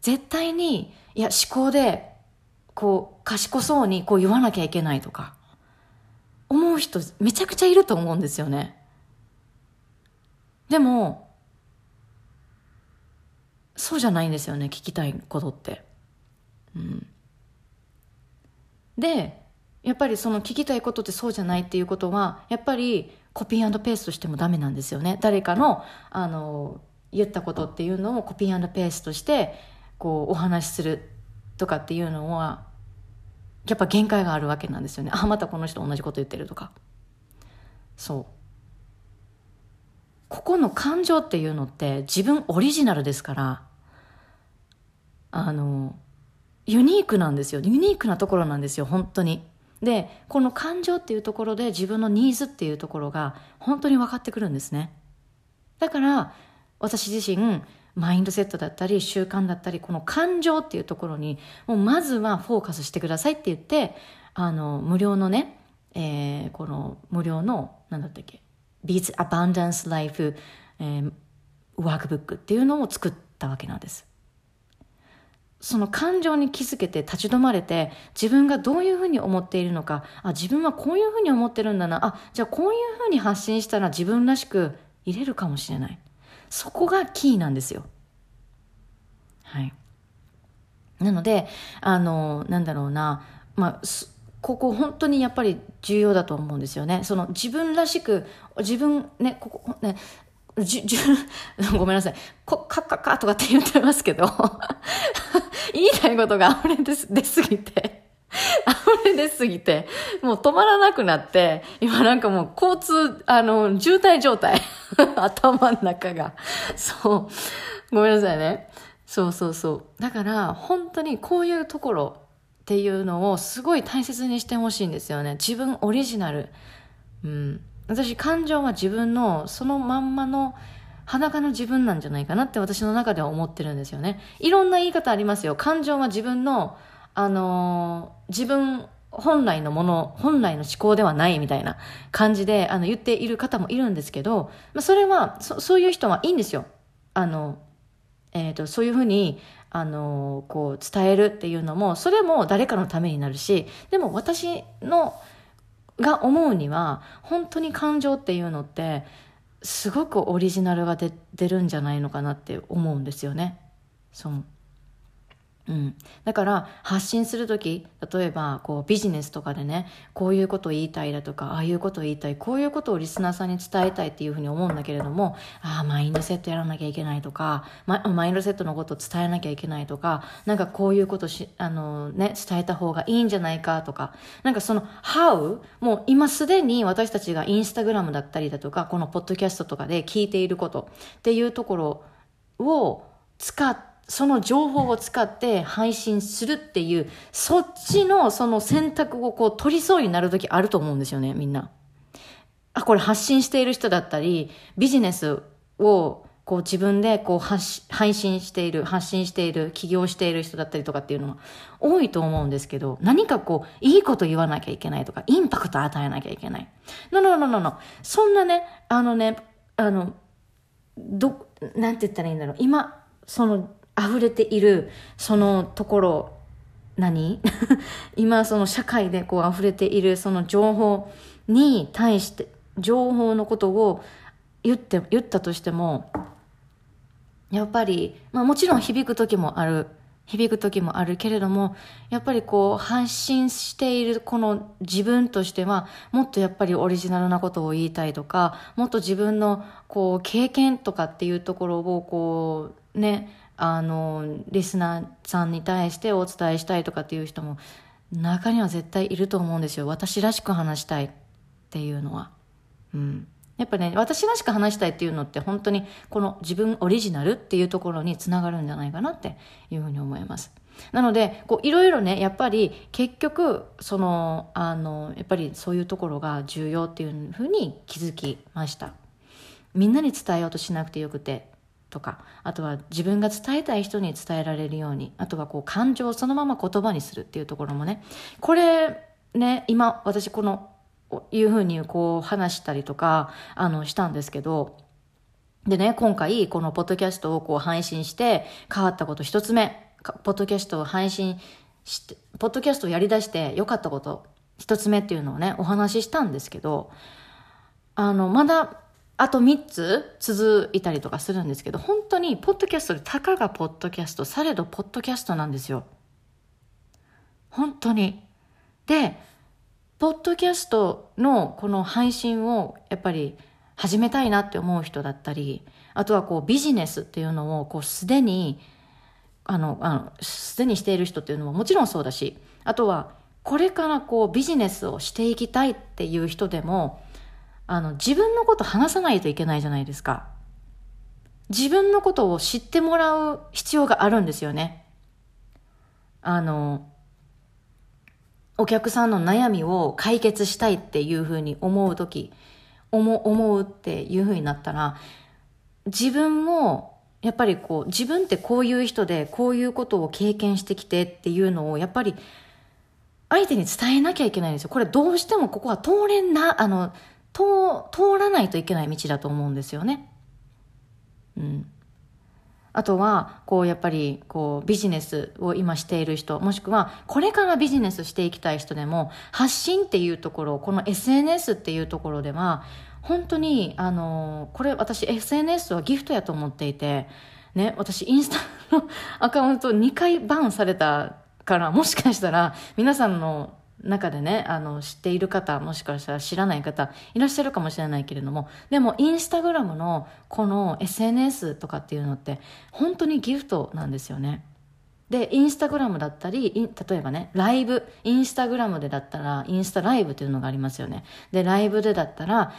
絶対に、いや、思考で、こう、賢そうにこう言わなきゃいけないとか、思う人めちゃくちゃいると思うんですよね。でも、そうじゃないんですよね、聞きたいことって。うん。で、やっぱりその聞きたいことってそうじゃないっていうことは、やっぱりコピーペーストしてもダメなんですよね。誰かの、あの、言ったことっていうのをコピーペーストして、こう、お話しするとかっていうのは、やっぱ限界があるわけなんですよね。あ、またこの人同じこと言ってるとか。そう。ここの感情っていうのって自分オリジナルですから、あの、ユニークなんですよ。ユニークなところなんですよ、本当に。で、この感情っていうところで自分のニーズっていうところが本当に分かってくるんですね。だから、私自身、マインドセットだったり、習慣だったり、この感情っていうところに、もうまずはフォーカスしてくださいって言って、あの、無料のね、えー、この無料の、なんだったっけ、Beats Abundance Life、えー、ワークブックっていうのを作ったわけなんです。その感情に気づけて立ち止まれて自分がどういうふうに思っているのかあ自分はこういうふうに思ってるんだなあじゃあこういうふうに発信したら自分らしく入れるかもしれないそこがキーなんですよ。はい。なのであのなんだろうな。まあここ本当にやっぱり重要だと思うんですよね。その自分らしく、自分ね、ここね、じ、じ、ごめんなさい。こ、かっかかとかって言ってますけど。言いたいことが溢れ出す出すぎて、溢れ出すぎて、もう止まらなくなって、今なんかもう交通、あの、渋滞状態。頭の中が。そう。ごめんなさいね。そうそうそう。だから、本当にこういうところっていうのをすごい大切にしてほしいんですよね。自分オリジナル。うん。私、感情は自分のそのまんまの裸の自分なんじゃないかなって私の中では思ってるんですよね。いろんな言い方ありますよ。感情は自分の、あのー、自分本来のもの、本来の思考ではないみたいな感じで、あの、言っている方もいるんですけど、まあ、それは、そ、そういう人はいいんですよ。あの、えっ、ー、と、そういうふうに、あの、こう、伝えるっていうのも、それも誰かのためになるし、でも私の、が思うには、本当に感情っていうのって、すごくオリジナルが出出るんじゃないのかなって思うんですよね。そううん。だから、発信するとき、例えば、こう、ビジネスとかでね、こういうことを言いたいだとか、ああいうことを言いたい、こういうことをリスナーさんに伝えたいっていうふうに思うんだけれども、ああ、マインドセットやらなきゃいけないとか、ママインドセットのことを伝えなきゃいけないとか、なんかこういうことし、あのね、伝えた方がいいんじゃないかとか、なんかその、how? もう今すでに私たちがインスタグラムだったりだとか、このポッドキャストとかで聞いていることっていうところを使って、その情報を使って配信するっていう、そっちのその選択をこう取りそうになるときあると思うんですよね、みんな。あ、これ発信している人だったり、ビジネスをこう自分でこう配信している、発信している、起業している人だったりとかっていうのは多いと思うんですけど、何かこう、いいこと言わなきゃいけないとか、インパクト与えなきゃいけない。ののののの。そんなね、あのね、あの、ど、なんて言ったらいいんだろう。今、その溢れているそのところ何？今その社会でこう溢れているその情報に対して情報のことを言って言ったとしてもやっぱり、まあ、もちろん響く時もある響く時もあるけれどもやっぱりこう発信しているこの自分としてはもっとやっぱりオリジナルなことを言いたいとかもっと自分のこう経験とかっていうところをこうねあの、リスナーさんに対してお伝えしたいとかっていう人も、中には絶対いると思うんですよ。私らしく話したいっていうのは。うん。やっぱね、私らしく話したいっていうのって本当にこの自分オリジナルっていうところにつながるんじゃないかなっていうふうに思います。なので、こういろいろね、やっぱり結局、その、あの、やっぱりそういうところが重要っていうふうに気づきました。みんなに伝えようとしなくてよくて、とか、あとは自分が伝えたい人に伝えられるように、あとはこう感情をそのまま言葉にするっていうところもね、これね、今私このいうふうにこう話したりとか、あの、したんですけど、でね、今回このポッドキャストをこう配信して変わったこと一つ目、ポッドキャストを配信して、ポッドキャストをやり出して良かったこと一つ目っていうのをね、お話ししたんですけど、あの、まだあと3つ続いたりとかするんですけど、本当にポッドキャストでたかがポッドキャスト、されどポッドキャストなんですよ。本当に。で、ポッドキャストのこの配信をやっぱり始めたいなって思う人だったり、あとはこうビジネスっていうのをこうすでに、あの、あの、すでにしている人っていうのももちろんそうだし、あとはこれからこうビジネスをしていきたいっていう人でも、あの、自分のこと話さないといけないじゃないですか。自分のことを知ってもらう必要があるんですよね。あの、お客さんの悩みを解決したいっていうふうに思う時思思うっていうふうになったら自分もやっぱりこう自分ってこういう人でこういうことを経験してきてっていうのをやっぱり相手に伝えなきゃいけないんですよこれどうしてもここは通れんなあの通通らないといけない道だと思うんですよね。うんあとは、こう、やっぱり、こう、ビジネスを今している人、もしくは、これからビジネスしていきたい人でも、発信っていうところ、この SNS っていうところでは、本当に、あの、これ私 SNS はギフトやと思っていて、ね、私インスタのアカウント2回バンされたから、もしかしたら、皆さんの中でね、あの、知っている方、もしかしたら知らない方、いらっしゃるかもしれないけれども、でも、インスタグラムのこの SNS とかっていうのって、本当にギフトなんですよね。で、インスタグラムだったり、例えばね、ライブ、インスタグラムでだったら、インスタライブっていうのがありますよね。で、ライブでだったら、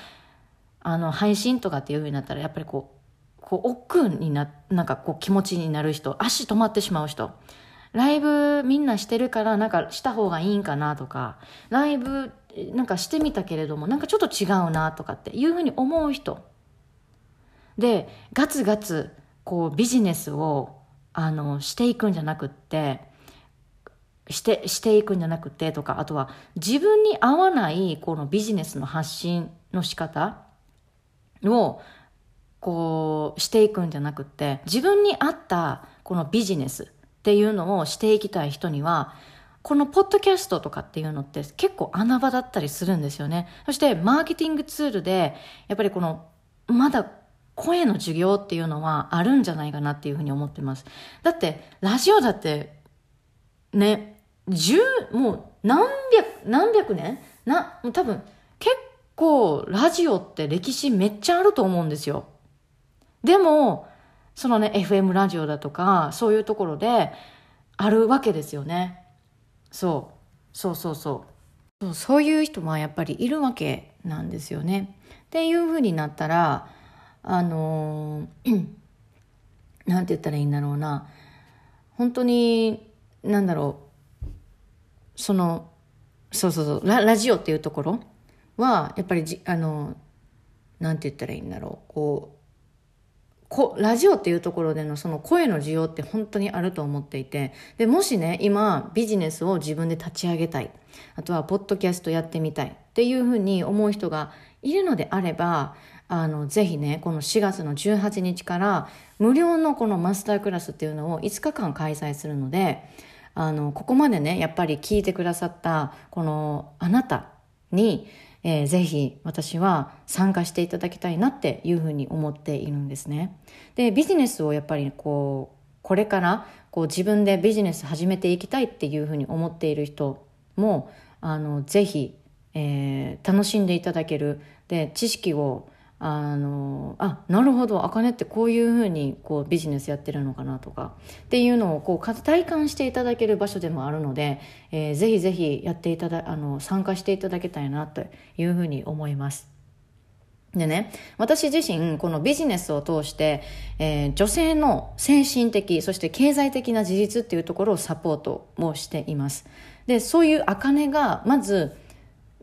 あの、配信とかっていう風になったら、やっぱりこう、こう、億劫にな、なんかこう気持ちになる人、足止まってしまう人。ライブみんなしてるからなんかした方がいいんかなとか、ライブなんかしてみたけれどもなんかちょっと違うなとかっていうふうに思う人。で、ガツガツこうビジネスをあのしていくんじゃなくって、してしていくんじゃなくてとか、あとは自分に合わないこのビジネスの発信の仕方をこうしていくんじゃなくって、自分に合ったこのビジネスっていうのをしていきたい人には、このポッドキャストとかっていうのって結構穴場だったりするんですよね。そしてマーケティングツールで、やっぱりこの、まだ声の授業っていうのはあるんじゃないかなっていうふうに思ってます。だって、ラジオだって、ね、十、もう何百、何百年？な、もう多分、結構ラジオって歴史めっちゃあると思うんですよ。でも、そのね、FM ラジオだとか、そういうところであるわけですよね。そう。そうそうそう。そうそういう人はやっぱりいるわけなんですよね。っていうふうになったら、あのー、なんて言ったらいいんだろうな。本当に、なんだろう。その、そうそうそうラ、ラジオっていうところは、やっぱりじ、あの、なんて言ったらいいんだろう。こう、こラジオっていうところでのその声の需要って本当にあると思っていてでもしね今ビジネスを自分で立ち上げたい。あとはポッドキャストやってみたい。っていうふうに思う人がいるのであればあのぜひねこの4月の18日から無料のこのマスタークラスっていうのを5日間開催するのであのここまでねやっぱり聞いてくださったこのあなたにえー、ぜひ私は参加していただきたいなっていうふうに思っているんですね。で、ビジネスをやっぱりこう、これからこう自分でビジネス始めていきたいっていうふうに思っている人も、あの、ぜひ、えー、楽しんでいただける。で、知識を、あのあなるほどあかねってこういうふうにこうビジネスやってるのかなとかっていうのをこう体感していただける場所でもあるので、えー、ぜひぜひやっていただあの参加していただきたいなというふうに思います。でね、私自身、このビジネスを通して、えー、女性の精神的、そして経済的な自立っていうところをサポートもしています。で、そういう茜が、まず、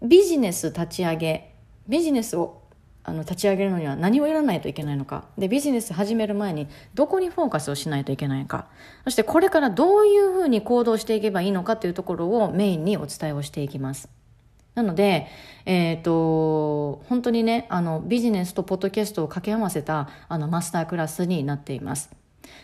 ビジネス立ち上げ、ビジネスをあの立ち上げるのには何をやらないといけないのか。で、ビジネス始める前にどこにフォーカスをしないといけないか。そしてこれからどういうふうに行動していけばいいのかというところをメインにお伝えをしていきます。なので、えっ、ー、と、本当にね、あの、ビジネスとポッドキャストを掛け合わせた、あの、マスタークラスになっています。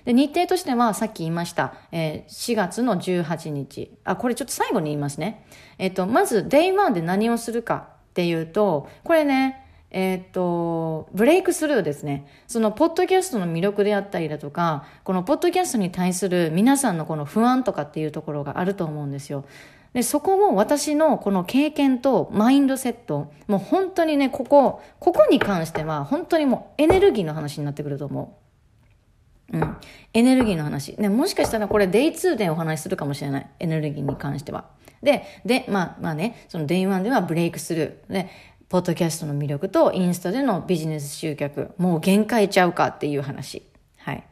で、日程としては、さっき言いました、えー、4月の18日。あ、これちょっと最後に言いますね。えっ、ー、と、まず、 day one で何をするかっていうと、これね、えっ、と、ブレイクスルーですね。その、ポッドキャストの魅力であったりだとか、このポッドキャストに対する皆さんのこの不安とかっていうところがあると思うんですよ。で、そこも私のこの経験とマインドセット、もう本当にね、ここ、ここに関しては本当にもうエネルギーの話になってくると思う。うん。エネルギーの話。ね、もしかしたらこれデイ2でお話しするかもしれない。エネルギーに関しては。で、で、まあまあね、そのデイ1ではブレイクスルー。で、ポッドキャストの魅力とインスタでのビジネス集客。もう限界ちゃうかっていう話。はい。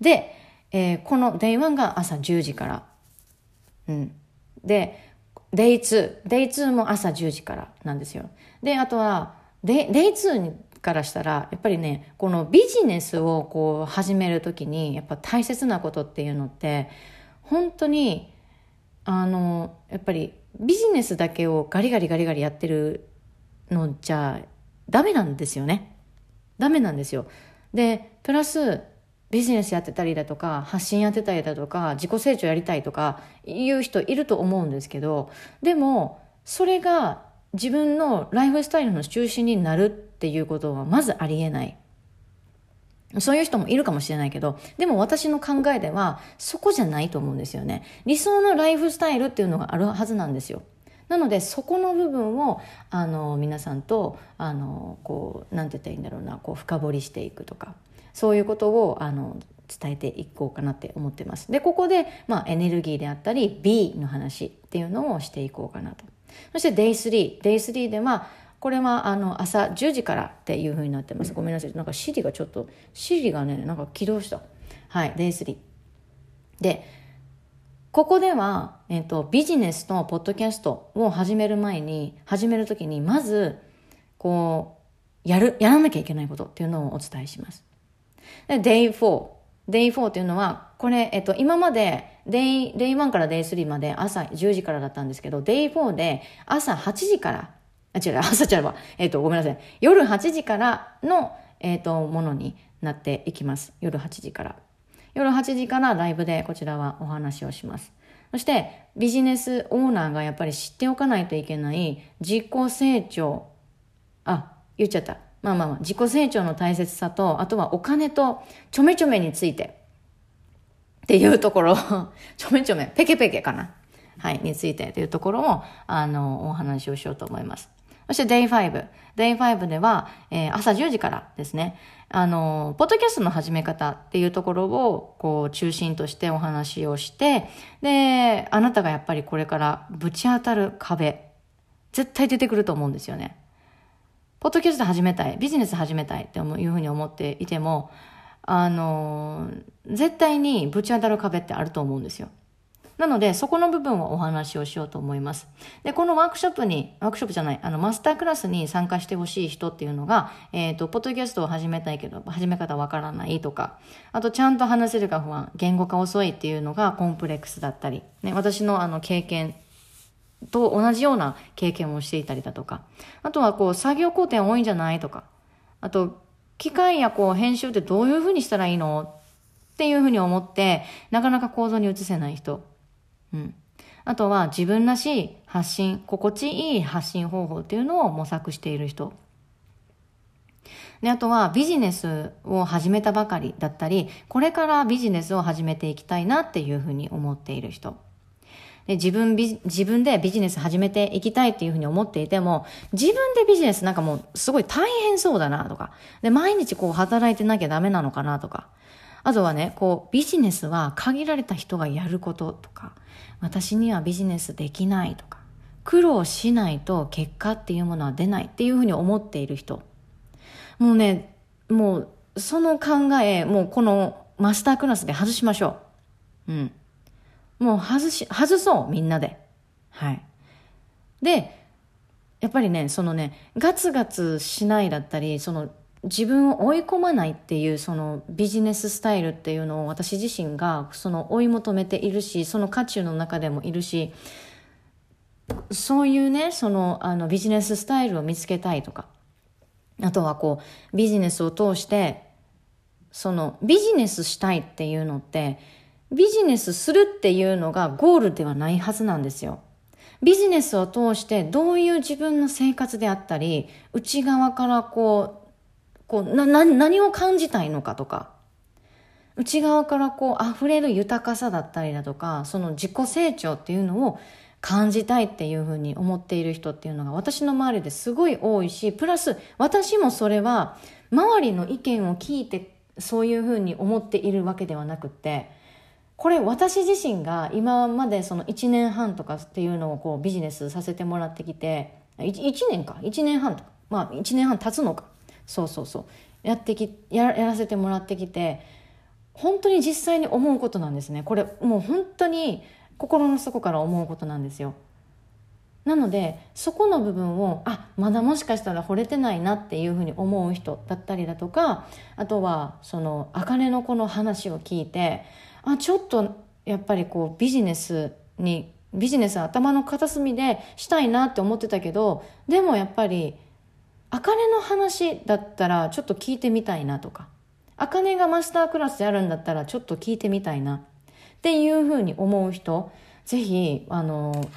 で、えー、このデイ1が朝10時から。うん。で、デイ2、デイ2も朝10時からなんですよ。で、あとは、デイ2からしたら、やっぱりね、このビジネスをこう始めるときに、やっぱ大切なことっていうのって、本当に、あの、やっぱりビジネスだけをガリガリガリガリやってるのじゃダメなんですよね。ダメなんですよ。で、プラス、ビジネスやってたりだとか、発信やってたりだとか、自己成長やりたいとか、いう人いると思うんですけど、でも、それが自分のライフスタイルの中心になるっていうことはまずありえない。そういう人もいるかもしれないけど、でも私の考えでは、そこじゃないと思うんですよね。理想のライフスタイルっていうのがあるはずなんですよ。なので、そこの部分を、あの、皆さんと、あの、こう、なんて言ったらいいんだろうな、こう、深掘りしていくとか。そういうことをあの伝えていこうかなって思ってます。で、ここで、まあ、エネルギーであったり、B の話っていうのをしていこうかなと。そして Day3。Day3 では、これはあの朝10時からっていうふうになってます。ごめんなさい。なんか Siri がちょっと、Siri がね、なんか起動した。はい、Day3。で、ここでは、えっ、と、ビジネスとポッドキャストを始める前に、始めるときに、まず、こう、やる、やらなきゃいけないことっていうのをお伝えします。で、Day4。Day4 っていうのは、これ、えっと、今まで、Day、Day1 から Day3 まで朝10時からだったんですけど、Day4 で朝8時から、あ、違う、朝違うわ。えっと、ごめんなさい。夜8時からの、えっと、ものになっていきます。夜8時から。夜8時からライブでこちらはお話をします。そして、ビジネスオーナーがやっぱり知っておかないといけない自己成長。あ、言っちゃった。まあまあまあ、自己成長の大切さと、あとはお金とちょめちょめについてっていうところ、ちょめちょめ、ペケペケかな。はい、についてというところを、あの、お話をしようと思います。そして Day5。Day5 では、えー、朝10時からですね、あの、ポッドキャストの始め方っていうところを、こう、中心としてお話をして、で、あなたがやっぱりこれからぶち当たる壁、絶対出てくると思うんですよね。ポッドキャスト始めたい、ビジネス始めたいっていうふうに思っていても、あの、絶対にぶち当たる壁ってあると思うんですよ。なので、そこの部分をお話をしようと思います。で、このワークショップに、ワークショップじゃない、あの、マスタークラスに参加してほしい人っていうのが、えっ、ー、と、ポッドキャストを始めたいけど、始め方わからないとか、あと、ちゃんと話せるか不安、言語化遅いっていうのがコンプレックスだったり、ね、私のあの、経験と同じような経験をしていたりだとか、あとはこう作業工程多いんじゃないとか、あと機械やこう編集ってどういうふうにしたらいいのっていうふうに思って、なかなか行動に移せない人。うん。あとは自分らしい発信、心地いい発信方法っていうのを模索している人。で、あとはビジネスを始めたばかりだったり、これからビジネスを始めていきたいなっていうふうに思っている人。で自分ビ、自分でビジネス始めていきたいっていうふうに思っていても、自分でビジネスなんかもうすごい大変そうだなとか、で、毎日こう働いてなきゃダメなのかなとか、あとはね、こう、ビジネスは限られた人がやることとか、私にはビジネスできないとか、苦労しないと結果っていうものは出ないっていうふうに思っている人。もうね、もう、その考え、もうこのマスタークラスで外しましょう。うん。もう外し、外そう、みんなで。はい。で、やっぱりね、そのね、ガツガツしないだったり、その自分を追い込まないっていうそのビジネススタイルっていうのを私自身がその追い求めているしその渦中の中でもいるしそういうねそのあのビジネススタイルを見つけたいとかあとはこうビジネスを通してそのビジネスしたいっていうのってビジネスするっていうのがゴールではないはずなんですよ。ビジネスを通してどういう自分の生活であったり内側からこうこう、な、な、何を感じたいのかとか、内側からこう溢れる豊かさだったりだとか、その自己成長っていうのを感じたいっていうふうに思っている人っていうのが私の周りですごい多いし、プラス私もそれは周りの意見を聞いてそういうふうに思っているわけではなくて、これ私自身が今までその1年半とかっていうのをこうビジネスさせてもらってきて、1, 1年か、1年半とか、まあ1年半経つのか。そうそうそう。やってきややらせてもらってきて本当に実際に思うことなんですね。これもう本当に心の底から思うことなんですよ。なのでそこの部分をあまだもしかしたら惚れてないなっていうふうに思う人だったりだとかあとはその茜の子の話を聞いてあちょっとやっぱりこうビジネスにビジネス頭の片隅でしたいなって思ってたけどでもやっぱりあかねの話だったらちょっと聞いてみたいなとか、あかねがマスタークラスやるんだったらちょっと聞いてみたいなっていうふうに思う人、ぜひ、あの、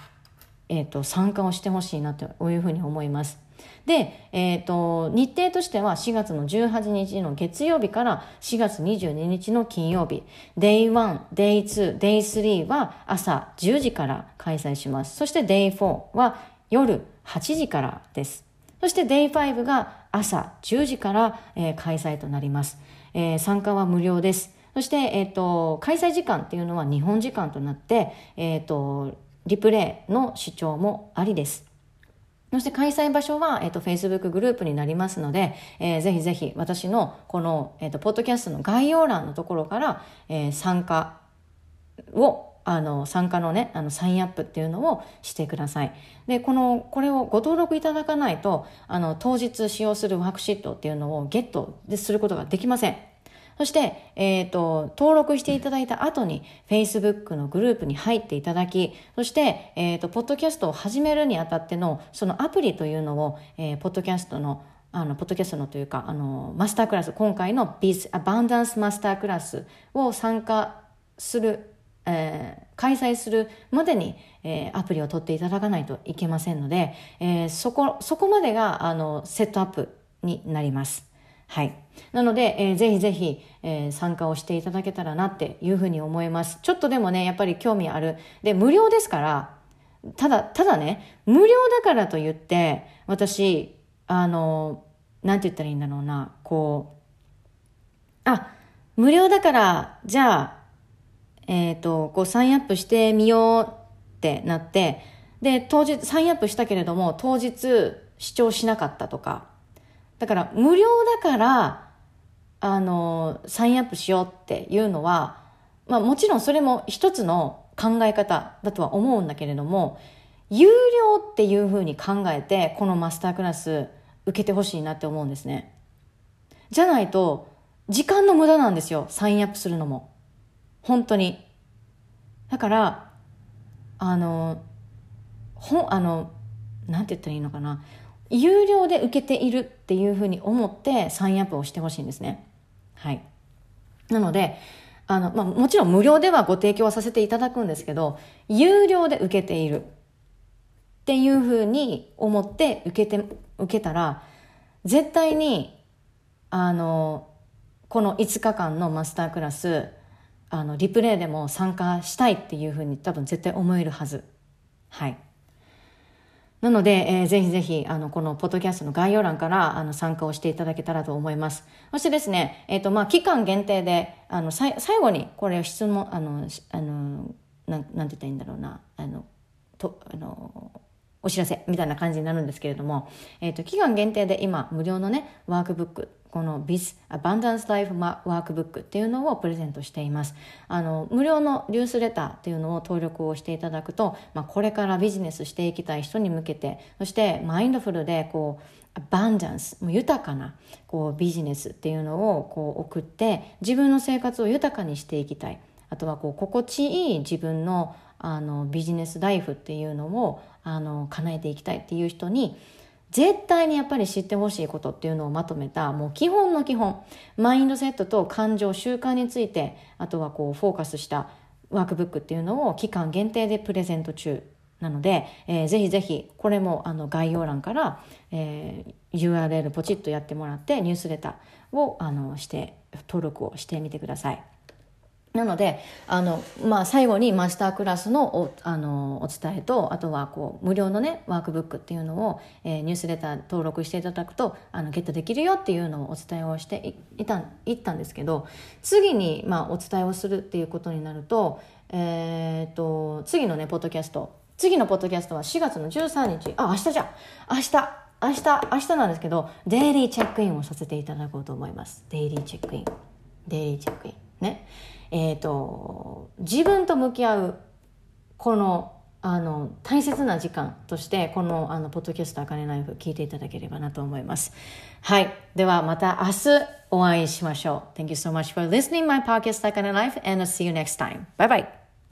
えっ、ー、と、参加をしてほしいなというふうに思います。で、えっ、ー、と、日程としては4月の18日の月曜日から4月22日の金曜日、Day1、Day2、Day3 は朝10時から開催します。そして Day4 は夜8時からです。そして Day5 が朝10時から、えー、開催となります、えー、参加は無料です。そして、えっ、ー、と、開催時間っていうのは日本時間となって、えっ、と、リプレイの視聴もありです。そして開催場所は、えっ、と、Facebook グループになりますので、えー、ぜひぜひ私のこの、えっ、と、ポッドキャストの概要欄のところから、えー、参加をあの、参加のね、あの、サインアップっていうのをしてください。で、この、これをご登録いただかないと、あの、当日使用するワークシートっていうのをゲットすることができません。そして、えっ、ー、と、登録していただいた後に、Facebook のグループに入っていただき、そして、えっ、ー、と、ポッドキャストを始めるにあたっての、そのアプリというのを、えー、ポッドキャストのあの、ポッドキャストのというか、あの、マスタークラス、今回の Biz Abundance マスタークラスを参加するえー、開催するまでに、えー、アプリを取っていただかないといけませんので、えー、そこ、そこまでが、あの、セットアップになります。はい。なので、えー、ぜひぜひ、えー、参加をしていただけたらなっていうふうに思います。ちょっとでもね、やっぱり興味ある。で、無料ですから、ただ、ただね、無料だからと言って、私、あの、なんて言ったらいいんだろうな、こう、あ、無料だから、じゃあ、えっ、ー、と、こうサインアップしてみようってなって、で、当日、サインアップしたけれども、当日視聴しなかったとか。だから、無料だから、あの、サインアップしようっていうのは、まあもちろんそれも一つの考え方だとは思うんだけれども、有料っていうふうに考えて、このマスタークラス受けてほしいなって思うんですね。じゃないと、時間の無駄なんですよ、サインアップするのも。本当に。だから、あの、ほ、あの、なんて言ったらいいのかな。有料で受けているっていうふうに思ってサインアップをしてほしいんですね。はい。なので、あの、まあ、もちろん無料ではご提供はさせていただくんですけど、有料で受けているっていうふうに思って受けて、受けたら、絶対に、あの、この5日間のマスタークラス、あのリプレイでも参加したいっていうふうに多分絶対思えるはず。はい。なので、えー、ぜひぜひ、あの、このポッドキャストの概要欄から、あの、参加をしていただけたらと思います。そしてですね、えっ、ー、と、まあ、期間限定で、あの、最後に、これ質問、あの、あの、なん、なんて言ったらいいんだろうな、あの、と、あの、お知らせみたいな感じになるんですけれども、えっ、ー、と、期間限定で今、無料のね、ワークブック、この BIS、Abundance Life ワークブックっていうのをプレゼントしています。あの、無料のニュースレターっていうのを登録をしていただくと、まあ、これからビジネスしていきたい人に向けて、そしてマインドフルで、こう、アバンダンス、もう豊かなこうビジネスっていうのをこう送って自分の生活を豊かにしていきたい。あとはこう心地いい自分のあのビジネスライフっていうのをあの叶えていきたいっていう人に絶対にやっぱり知ってほしいことっていうのをまとめたもう基本の基本マインドセットと感情習慣についてあとはこうフォーカスしたワークブックっていうのを期間限定でプレゼント中なので、えー、ぜひぜひこれもあの概要欄から、えー、URL ポチッとやってもらってニュースレターをあのして登録をしてみてください。なので、あの、まあ、最後にマスタークラスのお、あの、お伝えと、あとは、こう、無料のね、ワークブックっていうのを、えー、ニュースレター登録していただくと、あの、ゲットできるよっていうのをお伝えをしていた、いったんですけど、次に、まあ、お伝えをするっていうことになると、えっ、と、次のね、ポッドキャスト、次のポッドキャストは4月の13日、あ、明日じゃ明日明日、明日なんですけど、デイリーチェックインをさせていただこうと思います。デイリーチェックイン。デイリーチェックイン。ね。えっ、ー、と、自分と向き合う、この、あの、大切な時間として、この、あの、ポッドキャストあかねナイフ聞いていただければなと思います。はい。では、また明日お会いしましょう。Thank you so much for listening my podcast あかね Life and I'll see you next time. Bye bye.